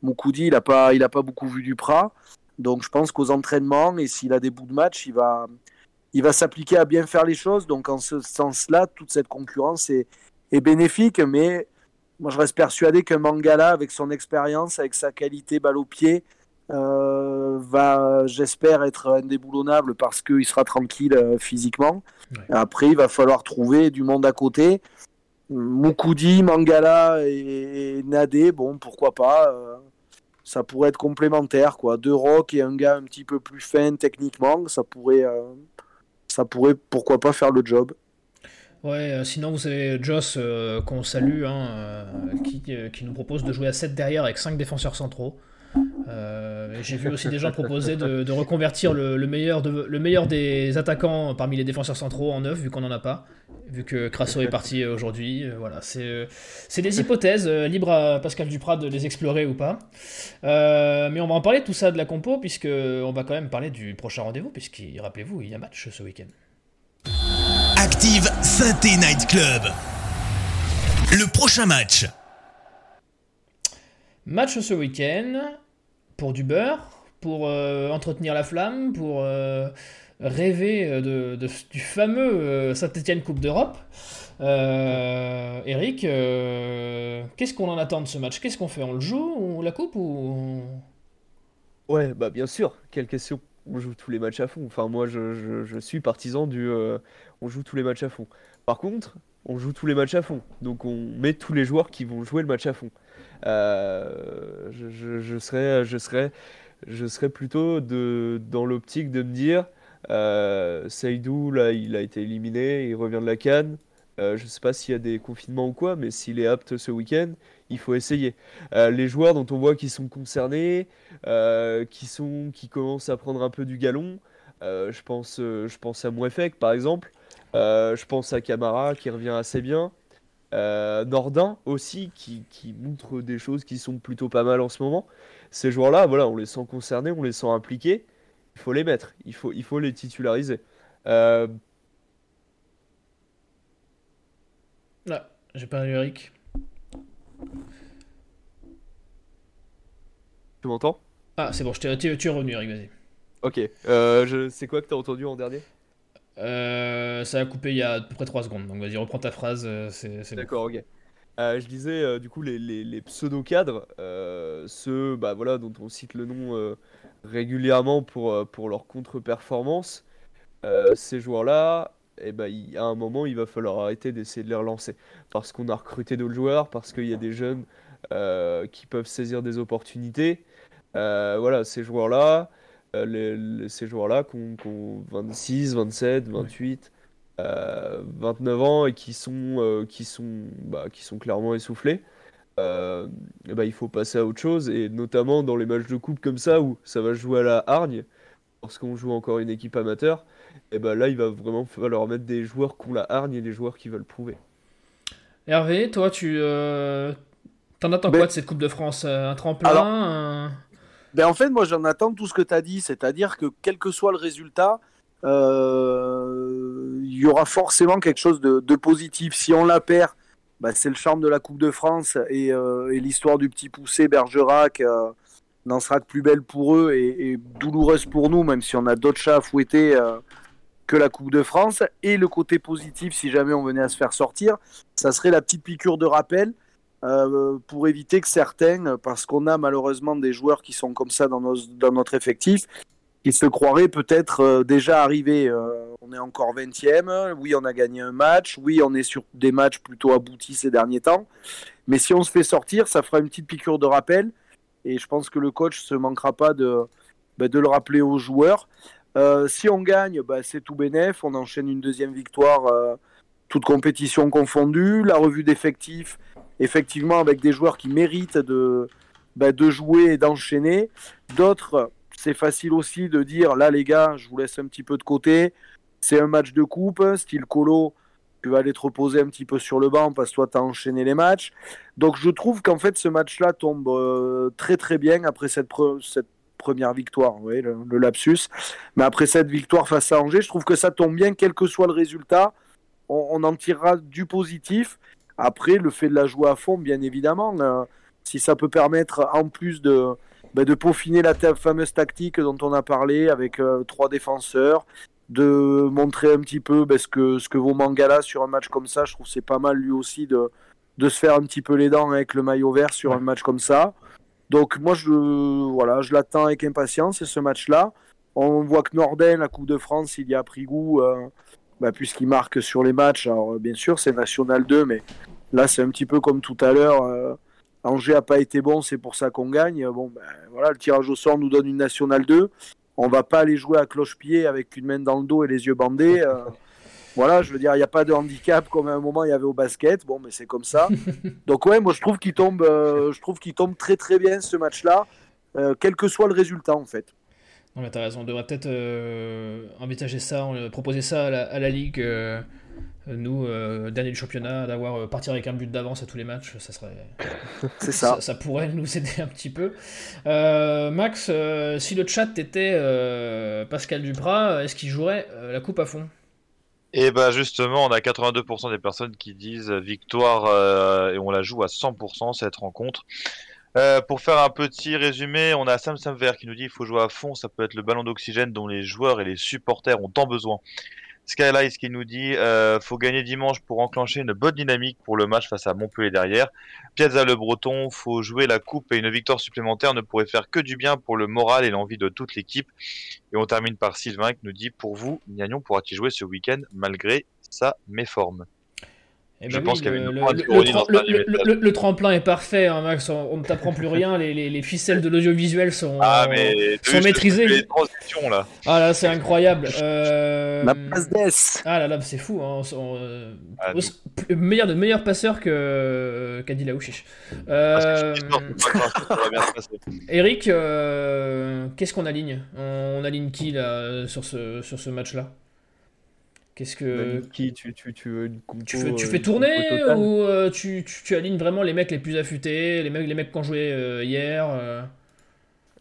Moukoudi, il n'a pas, pas beaucoup vu du Prat. Donc je pense qu'aux entraînements, et s'il a des bouts de match, il va, il va s'appliquer à bien faire les choses. Donc en ce sens-là, toute cette concurrence est, bénéfique. Mais moi, je reste persuadé que Mangala, avec son expérience, avec sa qualité balle au pied, euh, va, j'espère, être indéboulonnable parce qu'il sera tranquille euh, physiquement. Après, il va falloir trouver du monde à côté. Moukoudi, Mangala et, Nadé, bon, pourquoi pas. Euh, ça pourrait être complémentaire, quoi. Deux rock et un gars un petit peu plus fin techniquement, ça pourrait, euh, ça pourrait pourquoi pas faire le job. Ouais, euh, sinon vous avez Joss qu'on salue, hein, qui, qui, nous propose de jouer à 7 derrière avec 5 défenseurs centraux. Euh, j'ai vu aussi des gens proposer de, reconvertir le, meilleur le meilleur des attaquants parmi les défenseurs centraux en neuf, vu qu'on n'en a pas, vu que Crasso est parti aujourd'hui. Euh, voilà, c'est des hypothèses, euh, libre à Pascal Duprat de les explorer ou pas. mais on va en parler tout ça de la compo, puisque on va quand même parler du prochain rendez-vous, puisque rappelez-vous, il y a match ce week-end. Active Synthé Night Club. Le prochain match. Match ce week-end pour du beurre, pour euh, entretenir la flamme, pour euh, rêver euh, de, du fameux Saint-Etienne Coupe d'Europe. Eric, qu'est-ce qu'on en attend de ce match? Qu'est-ce qu'on fait? On le joue ou la coupe ou Ouais, bah bien sûr. Quelle question? On joue tous les matchs à fond. Enfin, moi, je suis partisan du. on joue tous les matchs à fond. Par contre, on joue tous les matchs à fond. Donc, on met tous les joueurs qui vont jouer le match à fond. Euh, je, serais, je, serais, je serais plutôt dans l'optique de me dire euh, Saïdou, là, il a été éliminé, il revient de la Cannes. Euh, je ne sais pas s'il y a des confinements ou quoi, mais s'il est apte ce week-end, il faut essayer. les joueurs dont on voit qu'ils sont concernés, qui, sont, qui commencent à prendre un peu du galon, je, pense, je pense à Mouefek par exemple, je pense à Camara qui revient assez bien. Euh, Nordin aussi, qui, montre des choses qui sont plutôt pas mal en ce moment. Ces joueurs-là, voilà, on les sent concernés, on les sent impliqués. Il faut les mettre, il faut, il faut les titulariser. Euh... Ah, j'ai pas Eric. Tu m'entends? Ah, c'est bon, je tu, tu es revenu, Eric, vas-y. Ok, euh, je... c'est quoi que t'as entendu en dernier? Euh, ça a coupé il y a à peu près 3 secondes, donc vas-y, reprends ta phrase. Euh, c'est, D'accord, ok. Euh, je disais, du coup, les, pseudo-cadres, ceux bah, voilà, dont on cite le nom régulièrement pour, pour leur contre-performance, ces joueurs-là, eh ben, à un moment, il va falloir arrêter d'essayer de les relancer. Parce qu'on a recruté d'autres joueurs, parce qu'il y a des jeunes qui peuvent saisir des opportunités. voilà, ces joueurs-là, euh, ces joueurs-là qui ont, 26, 27, 28. 29 ans et qui sont, qui sont, bah, qui sont clairement essoufflés. Euh, bah, il faut passer à autre chose, et notamment dans les matchs de coupe comme ça, où ça va jouer à la hargne, lorsqu'on joue encore une équipe amateur, et bah là il va vraiment falloir mettre des joueurs qui ont la hargne et des joueurs qui veulent prouver. Hervé, toi tu euh, t'en attends quoi de cette Coupe de France? Un tremplin ben En fait, moi j'en attends tout ce que tu as dit, c'est-à-dire que quel que soit le résultat, euh, il y aura forcément quelque chose de, positif. Si on la perd, bah, c'est le charme de la Coupe de France et, euh, l'histoire du petit poussé Bergerac euh, n'en sera que plus belle pour eux et, douloureuse pour nous, même si on a d'autres chats à fouetter que la Coupe de France. Et le côté positif, si jamais on venait à se faire sortir, ça serait la petite piqûre de rappel pour éviter que certains, parce qu'on a malheureusement des joueurs qui sont comme ça dans, notre effectif, qui se croiraient peut-être déjà arrivés on est encore 20e. Oui, on a gagné un match. Oui, on est sur des matchs plutôt aboutis ces derniers temps. Mais si on se fait sortir, ça fera une petite piqûre de rappel. Et je pense que le coach ne se manquera pas de, bah, de le rappeler aux joueurs. Euh, si on gagne, bah, c'est tout bénef. On enchaîne une deuxième victoire, toute compétition confondue. La revue d'effectifs, effectivement, avec des joueurs qui méritent de, bah, de jouer et d'enchaîner. D'autres, c'est facile aussi de dire là, les gars, je vous laisse un petit peu de côté. C'est un match de coupe, style colo. Tu vas aller te reposer un petit peu sur le banc parce que toi, tu as enchaîné les matchs. Donc, je trouve qu'en fait, ce match-là tombe euh, très très bien après cette, première victoire, le, lapsus. Mais après cette victoire face à Angers, je trouve que ça tombe bien, quel que soit le résultat. On, en tirera du positif. Après, le fait de la jouer à fond, bien évidemment, euh, si ça peut permettre, en plus de, bah, de peaufiner la fameuse tactique dont on a parlé avec euh, trois défenseurs, de montrer un petit peu ben, ce, que, ce que vaut Mangala sur un match comme ça. Je trouve c'est pas mal lui aussi de, de se faire un petit peu les dents avec le maillot vert sur un match comme ça. Donc moi je voilà, je l'attends avec impatience ce match-là. On voit que Norden, la Coupe de France, il y a pris goût euh, ben, puisqu'il marque sur les matchs. Alors bien sûr c'est National 2, mais là c'est un petit peu comme tout à l'heure. Euh, Angers a pas été bon, c'est pour ça qu'on gagne. Bon ben, voilà, le tirage au sort nous donne une National 2 on va pas aller jouer à cloche-pied avec une main dans le dos et les yeux bandés. Euh. voilà, je veux dire, il n'y a pas de handicap comme à un moment il y avait au basket. Bon, mais c'est comme ça. Donc ouais, moi je trouve qu'il tombe, euh, je trouve qu'il tombe très très bien ce match-là, euh, quel que soit le résultat en fait. Non mais t'as raison, on devrait peut-être envisager ça, proposer ça à la ligue nous, euh, dernier du championnat, d'avoir euh, partir avec un but d'avance à tous les matchs, ça serait. C'est ça. ça. pourrait nous aider un petit peu. Euh, Max, si le chat était Pascal Duprat, est-ce qu'il jouerait la coupe à fond? Et eh bah justement, on a 82% des personnes qui disent victoire et on la joue à 100% cette rencontre. Pour faire un petit résumé, on a Sam Samver qui nous dit il faut jouer à fond, ça peut être le ballon d'oxygène dont les joueurs et les supporters ont tant besoin. Skylight qui nous dit euh, faut gagner dimanche pour enclencher une bonne dynamique pour le match face à Montpellier derrière. Piazza le Breton, faut jouer la coupe et une victoire supplémentaire ne pourrait faire que du bien pour le moral et l'envie de toute l'équipe. Et on termine par Sylvain qui nous dit pour vous, Niagnon pourra-t-il jouer ce week-end malgré sa méforme? Eh ben le, tremplin est parfait, hein, Max. On, ne t'apprend plus rien. Les, ficelles de l'audiovisuel sont, ah, sont maîtrisées. Les transitions là. Ah là, c'est incroyable. Euh... La passe d'Es. Ah là là, c'est fou. Hein. Euh, ah, meilleur de meilleur passeur que Kadi Laouchiche. Euh... Eric, euh, qu'est-ce qu'on aligne? On, aligne qui là sur ce sur ce match là Qu'est-ce que. Qui tu, tu, tu, veux tu, fais, tu fais tourner ou euh, tu, tu, alignes vraiment les mecs les plus affûtés, les mecs, les mecs qui ont joué euh, hier euh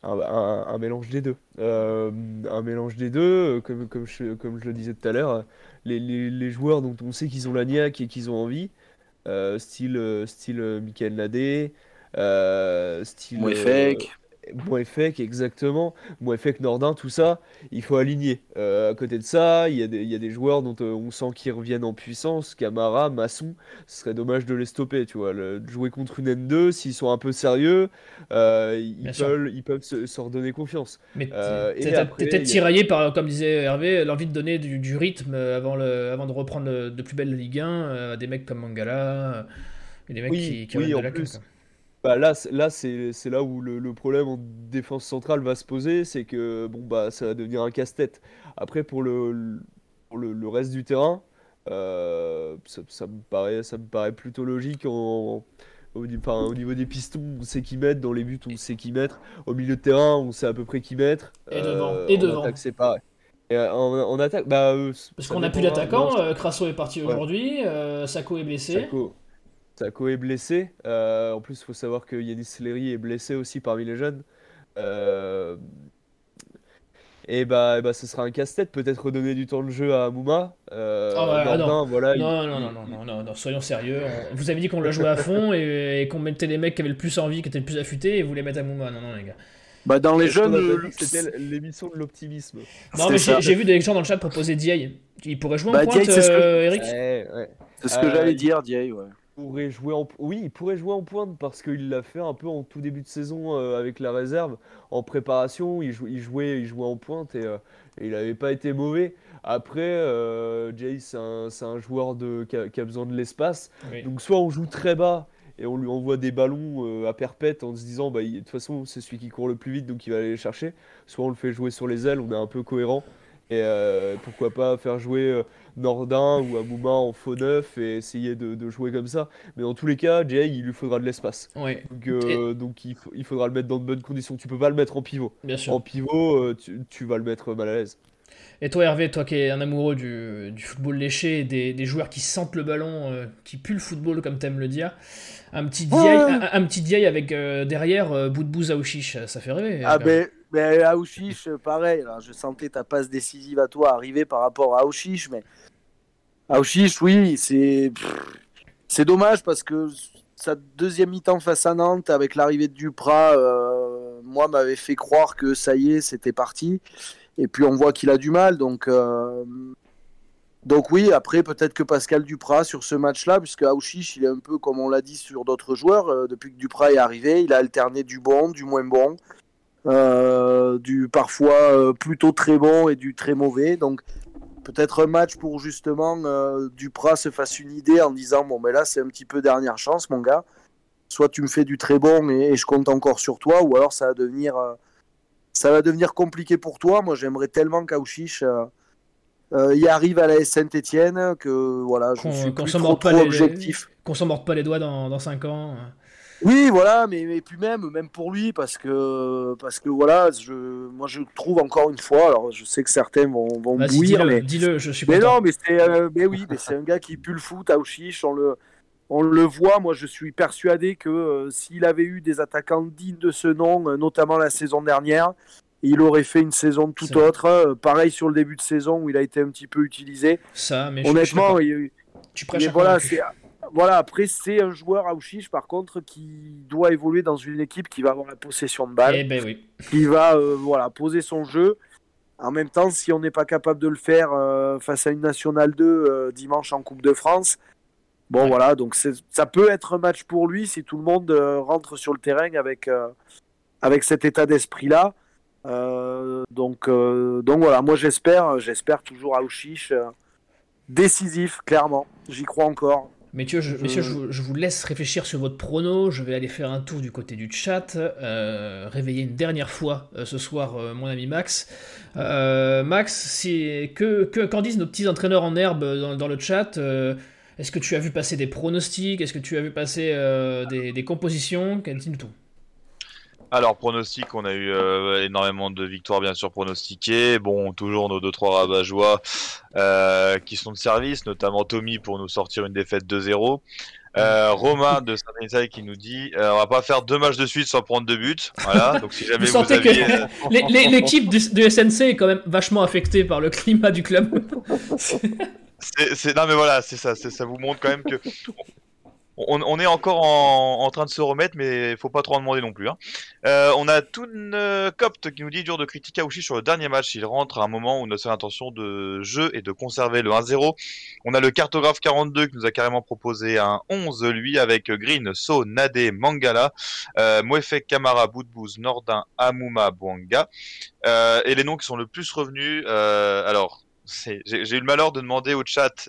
un, mélange des deux. un mélange des deux, comme, comme, je, comme je le disais tout à l'heure, les, les, les, joueurs dont on sait qu'ils ont la niaque et qu'ils ont envie, style, style Michael Nadé, style. Mouefek. Mouefek, exactement. Mouefek, Nordin, tout ça, il faut aligner. Euh, à côté de ça, il y, a des, il y a des joueurs dont euh, on sent qu'ils reviennent en puissance. Camara, Masson, ce serait dommage de les stopper, tu vois. Le, jouer contre une N2, s'ils sont un peu sérieux, euh, ils, peuvent, ils peuvent se, redonner confiance. Mais t'es peut-être tiraillé par, comme disait Hervé, l'envie de donner du, rythme avant, le, avant de reprendre de plus belle Ligue 1 à des mecs comme Mangala, et des mecs qui, qui oui, de la plus. Bah, là, là c'est là où le, problème en défense centrale va se poser, c'est que bon bah ça va devenir un casse-tête. Après pour le, le, reste du terrain, ça, me paraît, ça me paraît plutôt logique en, au, niveau des pistons, on sait qui mettre. Dans les buts, on sait qui mettre. Au milieu de terrain, on sait à peu près qui mettre. Et devant. Et devant. c'est pareil. Et en, attaque, bah. Parce qu'on n'a plus d'attaquant. Crasso est parti aujourd'hui. Sako est blessé. Sako est blessé. Euh, en plus, il faut savoir que Yanis Sleri est blessé aussi parmi les jeunes. Euh, et bah, bah, ce sera un casse-tête, peut-être redonner du temps de jeu à Mouma. Euh, non. Voilà, non, non, non, non, non, soyons sérieux. Vous avez dit qu'on le jouait à fond et, qu'on mettait les mecs qui avaient le plus envie, qui étaient le plus affûtés, et vous les mettez à Mouma. Non, non, les gars. Bah dans les jeunes, c'était l'émission de l'optimisme. Non mais j'ai vu des gens dans le chat proposer Diaye. Il pourrait jouer en bah, pointe, Eric. C'est ce que j'allais dire, Diaye. Ouais pourrait jouer en... Oui, il pourrait jouer en pointe parce qu'il l'a fait un peu en tout début de saison euh, avec la réserve. En préparation, il, il, jouait, il jouait en pointe et, euh, il n'avait pas été mauvais. Après, euh, Jay, c'est un, joueur de, qui, a, besoin de l'espace. Donc soit on joue très bas et on lui envoie des ballons à perpète en se disant bah, de toute façon c'est celui qui court le plus vite donc il va aller les chercher. Soit on le fait jouer sur les ailes, on est un peu cohérent. Et pourquoi pas faire jouer Nordin ou Amouma en faux neuf et essayer de, jouer comme ça. Mais dans tous les cas, Jay, il lui faudra de l'espace. Donc, euh, donc il, il, faudra le mettre dans de bonnes conditions. Tu peux pas le mettre en pivot. Bien sûr. En pivot, euh, tu, vas le mettre mal à l'aise. Et toi, Hervé, toi qui es un amoureux du, football léché, des, des, joueurs qui sentent le ballon, euh, qui puent le football, comme t'aimes le dire, un petit un, petit avec derrière bout de bouse ça fait rêver. Ah ben, ben Aouchiche, pareil, je sentais ta passe décisive à toi arriver par rapport à Aouchiche, mais Aouchiche, oui, c'est c'est dommage parce que sa deuxième mi-temps face à Nantes avec l'arrivée de Duprat, euh, moi m'avait fait croire que ça y est, c'était parti. Et puis on voit qu'il a du mal, donc euh, donc oui. Après peut-être que Pascal Duprat sur ce match-là, puisque Aouchiche, il est un peu comme on l'a dit sur d'autres joueurs euh, depuis que Duprat est arrivé, il a alterné du bon, du moins bon. du parfois plutôt très bon et du très mauvais. Donc peut-être un match pour justement euh, Duprat se fasse une idée en disant bon mais là c'est un petit peu dernière chance mon gars. Soit tu me fais du très bon et, je compte encore sur toi ou alors ça va devenir euh, ça va devenir compliqué pour toi. Moi j'aimerais tellement qu'Aouchiche euh, y arrive à la Saint-Etienne que voilà je suis plus trop, objectif. qu'on s'en morde pas les doigts dans, dans 5 ans oui, voilà, mais, mais puis même, même pour lui, parce que, parce que voilà, je, moi je trouve encore une fois, alors je sais que certains vont, vont bouillir, dis-le, mais dis-le, je suis Mais non, mais c'est, euh, mais oui, mais c'est un gars qui pue le foot à Auchiche, on le, on le voit. Moi, je suis persuadé que euh, s'il avait eu des attaquants dignes de ce nom, euh, notamment la saison dernière, il aurait fait une saison tout autre. pareil sur le début de saison où il a été un petit peu utilisé. Ça, mais honnêtement, je, tu prêches voilà, c'est voilà, après, c'est un joueur à par contre, qui doit évoluer dans une équipe qui va avoir la possession de balle. Eh ben oui. Qui va euh, voilà, poser son jeu. En même temps, si on n'est pas capable de le faire euh, face à une Nationale 2 euh, dimanche en Coupe de France, bon voilà, donc ça peut être un match pour lui si tout le monde rentre sur le terrain avec, avec cet état d'esprit-là. donc, donc voilà, moi j'espère, j'espère toujours à décisif, clairement. J'y crois encore. Messieurs, je, messieurs je, vous laisse réfléchir sur votre prono. Je vais aller faire un tour du côté du chat, euh, réveiller une dernière fois euh, ce soir euh, mon ami Max. Max, que, que, qu'en disent nos petits entraîneurs en herbe dans, le chat Est-ce que tu as vu passer des pronostics? Est-ce que tu as vu passer des, des, compositions? Qu'est-il tout alors, pronostic, on a eu euh, énormément de victoires, bien sûr, pronostiquées. Bon, toujours nos 2-3 rabat-joie euh, qui sont de service, notamment Tommy pour nous sortir une défaite 2-0. Euh, Romain de saint qui nous dit euh, on va pas faire deux matchs de suite sans prendre de buts. Voilà, donc si jamais vous, sentez que l'équipe du, SNC est quand même vachement affectée par le climat du club. c'est, non mais voilà, c'est ça, ça vous montre quand même que on, est encore en, train de se remettre, mais faut pas trop en demander non plus. Hein. Euh, on a Toon euh, Copt qui nous dit dur de critiquer Aouchi sur le dernier match. Il rentre à un moment où seule intention de jeu et de conserver le 1-0. On a le cartographe 42 qui nous a carrément proposé un 11, lui, avec Green, So, Nade, Mangala, euh, Kamara, Boudbouz, Nordin, Amuma, Bwanga. Euh, et les noms qui sont le plus revenus, alors, j'ai eu le malheur de demander au chat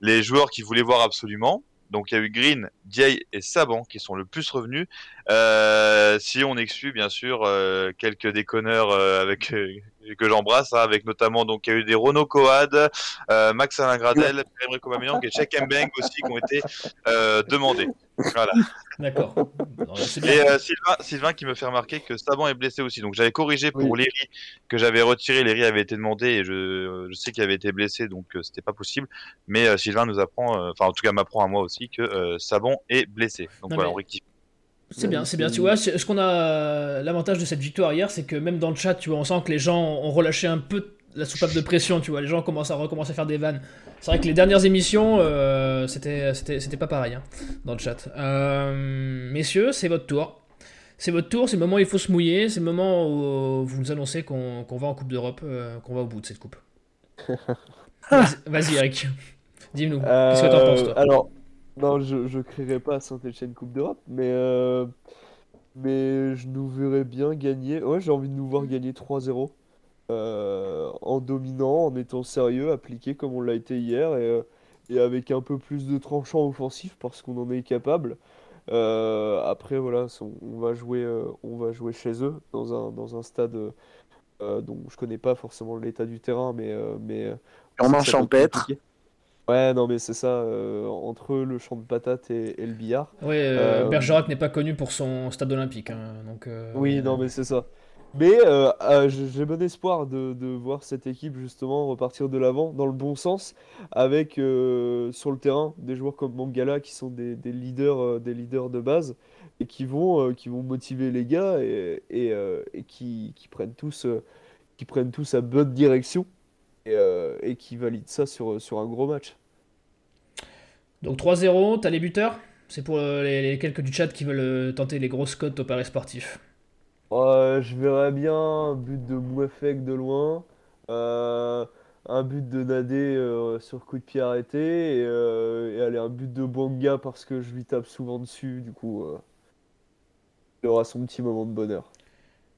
les joueurs qui voulaient voir absolument. Donc il y a eu Green, Diay et Saban qui sont le plus revenus. Euh, si on exclut bien sûr euh, quelques déconneurs euh, avec que j'embrasse, hein, avec notamment donc il y a eu des Renault Coad, euh, Max Alain Gradel, Pierre Aubameyang et Cheikh Mbeng aussi qui ont été euh, demandés. Voilà. D'accord. Et euh, Sylvain, Sylvain qui me fait remarquer que Saban est blessé aussi. Donc j'avais corrigé pour Oui. Léry que j'avais retiré. Léry avait été demandé et je, je sais qu'il avait été blessé donc euh, c'était pas possible. Mais euh, Sylvain nous apprend, euh, enfin en tout cas m'apprend à moi aussi que euh, Sabon est blessé. Donc Non, voilà, mais- on rectifie. C'est bien, c'est bien. Tu vois, c'est- ce qu'on a, l'avantage de cette victoire hier, c'est que même dans le chat, tu vois, on sent que les gens ont relâché un peu la soupape de pression. Tu vois, les gens commencent à recommencer à faire des vannes. C'est vrai que les dernières émissions, euh, c'était, c'était, c'était pas pareil hein, dans le chat. Euh, messieurs, c'est votre tour. C'est votre tour, c'est le moment où il faut se mouiller, c'est le moment où vous nous annoncez qu'on, qu'on va en Coupe d'Europe, euh, qu'on va au bout de cette coupe. Vas-y, Eric. Dis-nous, qu'est-ce que t'en Euh, penses, toi? Alors, non, je, je crierai pas à Saint-Etienne Coupe d'Europe, mais, euh, mais je nous verrais bien gagner. Ouais, j'ai envie de nous voir gagner 3-0 euh, en dominant, en étant sérieux, appliqué comme on l'a été hier et, euh, et avec un peu plus de tranchant offensif parce qu'on en est capable. Euh, après, voilà, on, on va jouer, euh, on va jouer chez eux dans un, dans un stade euh, dont je connais pas forcément l'état du terrain, mais, mais Sûrement ça peut être champêtre. compliqué. Ouais, non, mais c'est ça, euh, entre le champ de patates et, et le billard. Ouais, euh, Euh, Bergerac n'est pas connu pour son stade olympique, hein, donc. euh, Oui, non, mais c'est ça. Mais j'ai bon espoir de, de voir cette équipe justement repartir de l'avant dans le bon sens, avec sur le terrain des joueurs comme Mangala qui sont des, des leaders, des leaders de base et qui vont, qui vont motiver les gars et, et, et qui, qui prennent tous, qui prennent tous à bonne direction et, euh, et qui valident ça sur, sur un gros match. Donc 3-0, t'as les buteurs? C'est pour euh, les, les quelques du chat qui veulent euh, tenter les grosses cotes au pari sportif. Euh, je verrais bien un but de Mouefek de loin, euh, un but de Nadé euh, sur coup de pied arrêté, et, et allez, un but de Bonga parce que je lui tape souvent dessus, du coup, il aura son petit moment de bonheur.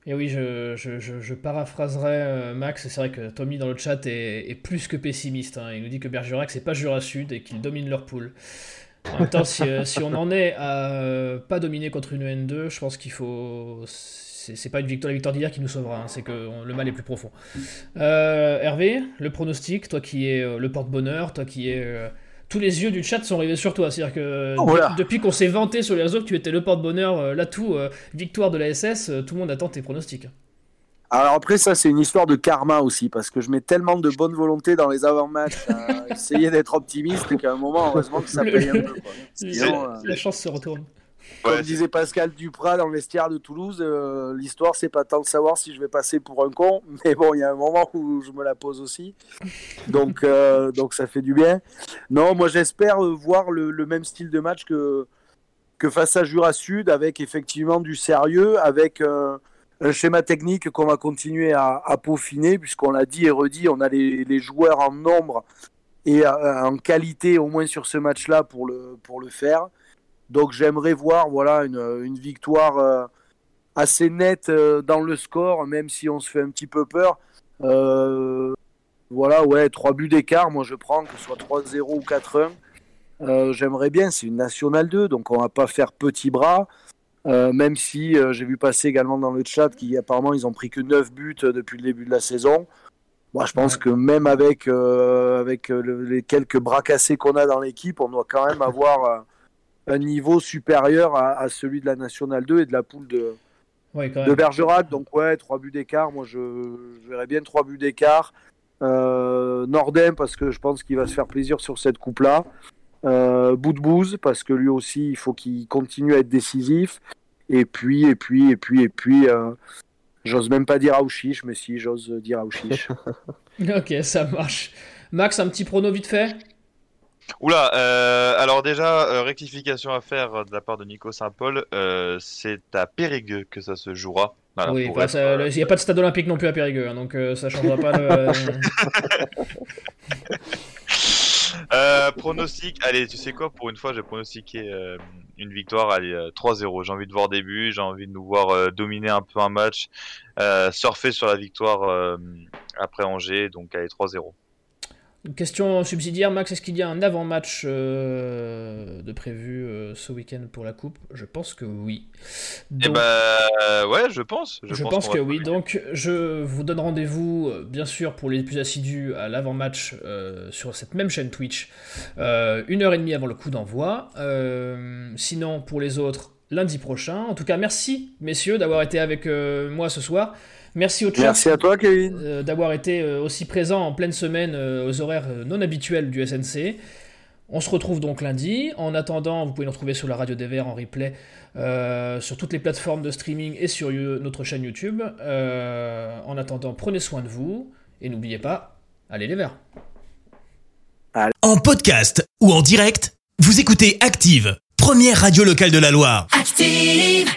Et oui, je, je, je, paraphraserai euh, Max, c'est vrai que Tommy dans le chat est, plus que pessimiste. hein. Il nous dit que Bergerac c'est pas Jura Sud et qu'ils dominent leur poule. En même temps, si, euh, si on en est à euh, pas dominer contre une N2, je pense qu'il faut. C'est pas une victoire, la victoire d'hier qui nous sauvera, hein, c'est que le mal est plus profond. Hervé, le pronostic, toi qui es le porte-bonheur, toi qui es. Tous les yeux du chat sont rivés sur toi. C'est-à-dire que Oh, voilà. depuis qu'on s'est vanté sur les réseaux que tu étais le porte-bonheur, euh, l'atout, euh, victoire de la SS, euh, tout le monde attend tes pronostics. Alors après, ça, c'est une histoire de karma aussi, parce que je mets tellement de bonne volonté dans les avant-matchs à essayer d'être optimiste qu'à un moment, heureusement que ça paye un peu. quoi. La, Sinon, euh, la chance se retourne. Comme disait Pascal Duprat dans le vestiaire de Toulouse, euh, l'histoire, c'est pas tant de savoir si je vais passer pour un con, mais bon, il y a un moment où je me la pose aussi. Donc, euh, donc ça fait du bien. Non, moi, j'espère voir le, le même style de match que, que face à Jura Sud, avec effectivement du sérieux, avec euh, un schéma technique qu'on va continuer à, à peaufiner, puisqu'on l'a dit et redit, on a les, les joueurs en nombre et euh, en qualité au moins sur ce match-là pour le, pour le faire. Donc j'aimerais voir voilà une, une victoire euh, assez nette euh, dans le score, même si on se fait un petit peu peur. Euh, voilà, ouais, trois buts d'écart, moi je prends que ce soit 3-0 ou 4-1. Euh, j'aimerais bien, c'est une Nationale 2, donc on va pas faire petit bras. Même si j'ai vu passer également dans le chat qu'apparemment ils ont pris que 9 buts depuis le début de la saison. Moi je pense que même avec, avec le- les quelques bras cassés qu'on a dans l'équipe, on doit quand même avoir un niveau supérieur à, à celui de la Nationale 2 et de la poule de, Ouais, de. Bergerac. Donc ouais, trois buts d'écart. Moi, je, je verrais bien trois buts d'écart. Euh, Nordem parce que je pense qu'il va se faire plaisir sur cette coupe-là. Euh, Boudbouz parce que lui aussi, il faut qu'il continue à être décisif. Et puis, et puis, et puis, et puis, euh, j'ose même pas dire Aouchiche, mais si, j'ose dire Aouchiche. Ok, ça marche. Max, un petit prono vite fait? Oula, euh, alors déjà, euh, rectification à faire de la part de Nico Saint-Paul, euh, c'est à Périgueux que ça se jouera. Voilà, Oui, bah, être, il n'y a pas de stade olympique non plus à Périgueux, hein, donc ça changera pas le. Pronostic, allez, tu sais quoi, pour une fois, j'ai pronostiqué une victoire, allez, euh, 3-0. J'ai envie de voir des buts, j'ai envie de nous voir dominer un peu un match, surfer sur la victoire après Angers, donc allez, 3-0. Question subsidiaire, Max, est-ce qu'il y a un avant-match euh, de prévu euh, ce week-end pour la Coupe? Je pense que oui. Eh bah ouais, je pense. Je, pense, que oui. Donc je vous donne rendez-vous, bien sûr, pour les plus assidus à l'avant-match sur cette même chaîne Twitch, une heure et demie avant le coup d'envoi. sinon, pour les autres, lundi prochain. En tout cas, merci, messieurs, d'avoir été avec moi ce soir. Merci au chat. Merci à toi, Kevin. Euh, d'avoir été euh, aussi présent en pleine semaine euh, aux horaires non habituels du SNC. On se retrouve donc lundi. En attendant, vous pouvez nous retrouver sur la radio des Verts en replay, sur toutes les plateformes de streaming et sur notre chaîne YouTube. en attendant, prenez soin de vous et n'oubliez pas, allez les Verts. En podcast ou en direct, vous écoutez Active, première radio locale de la Loire. Active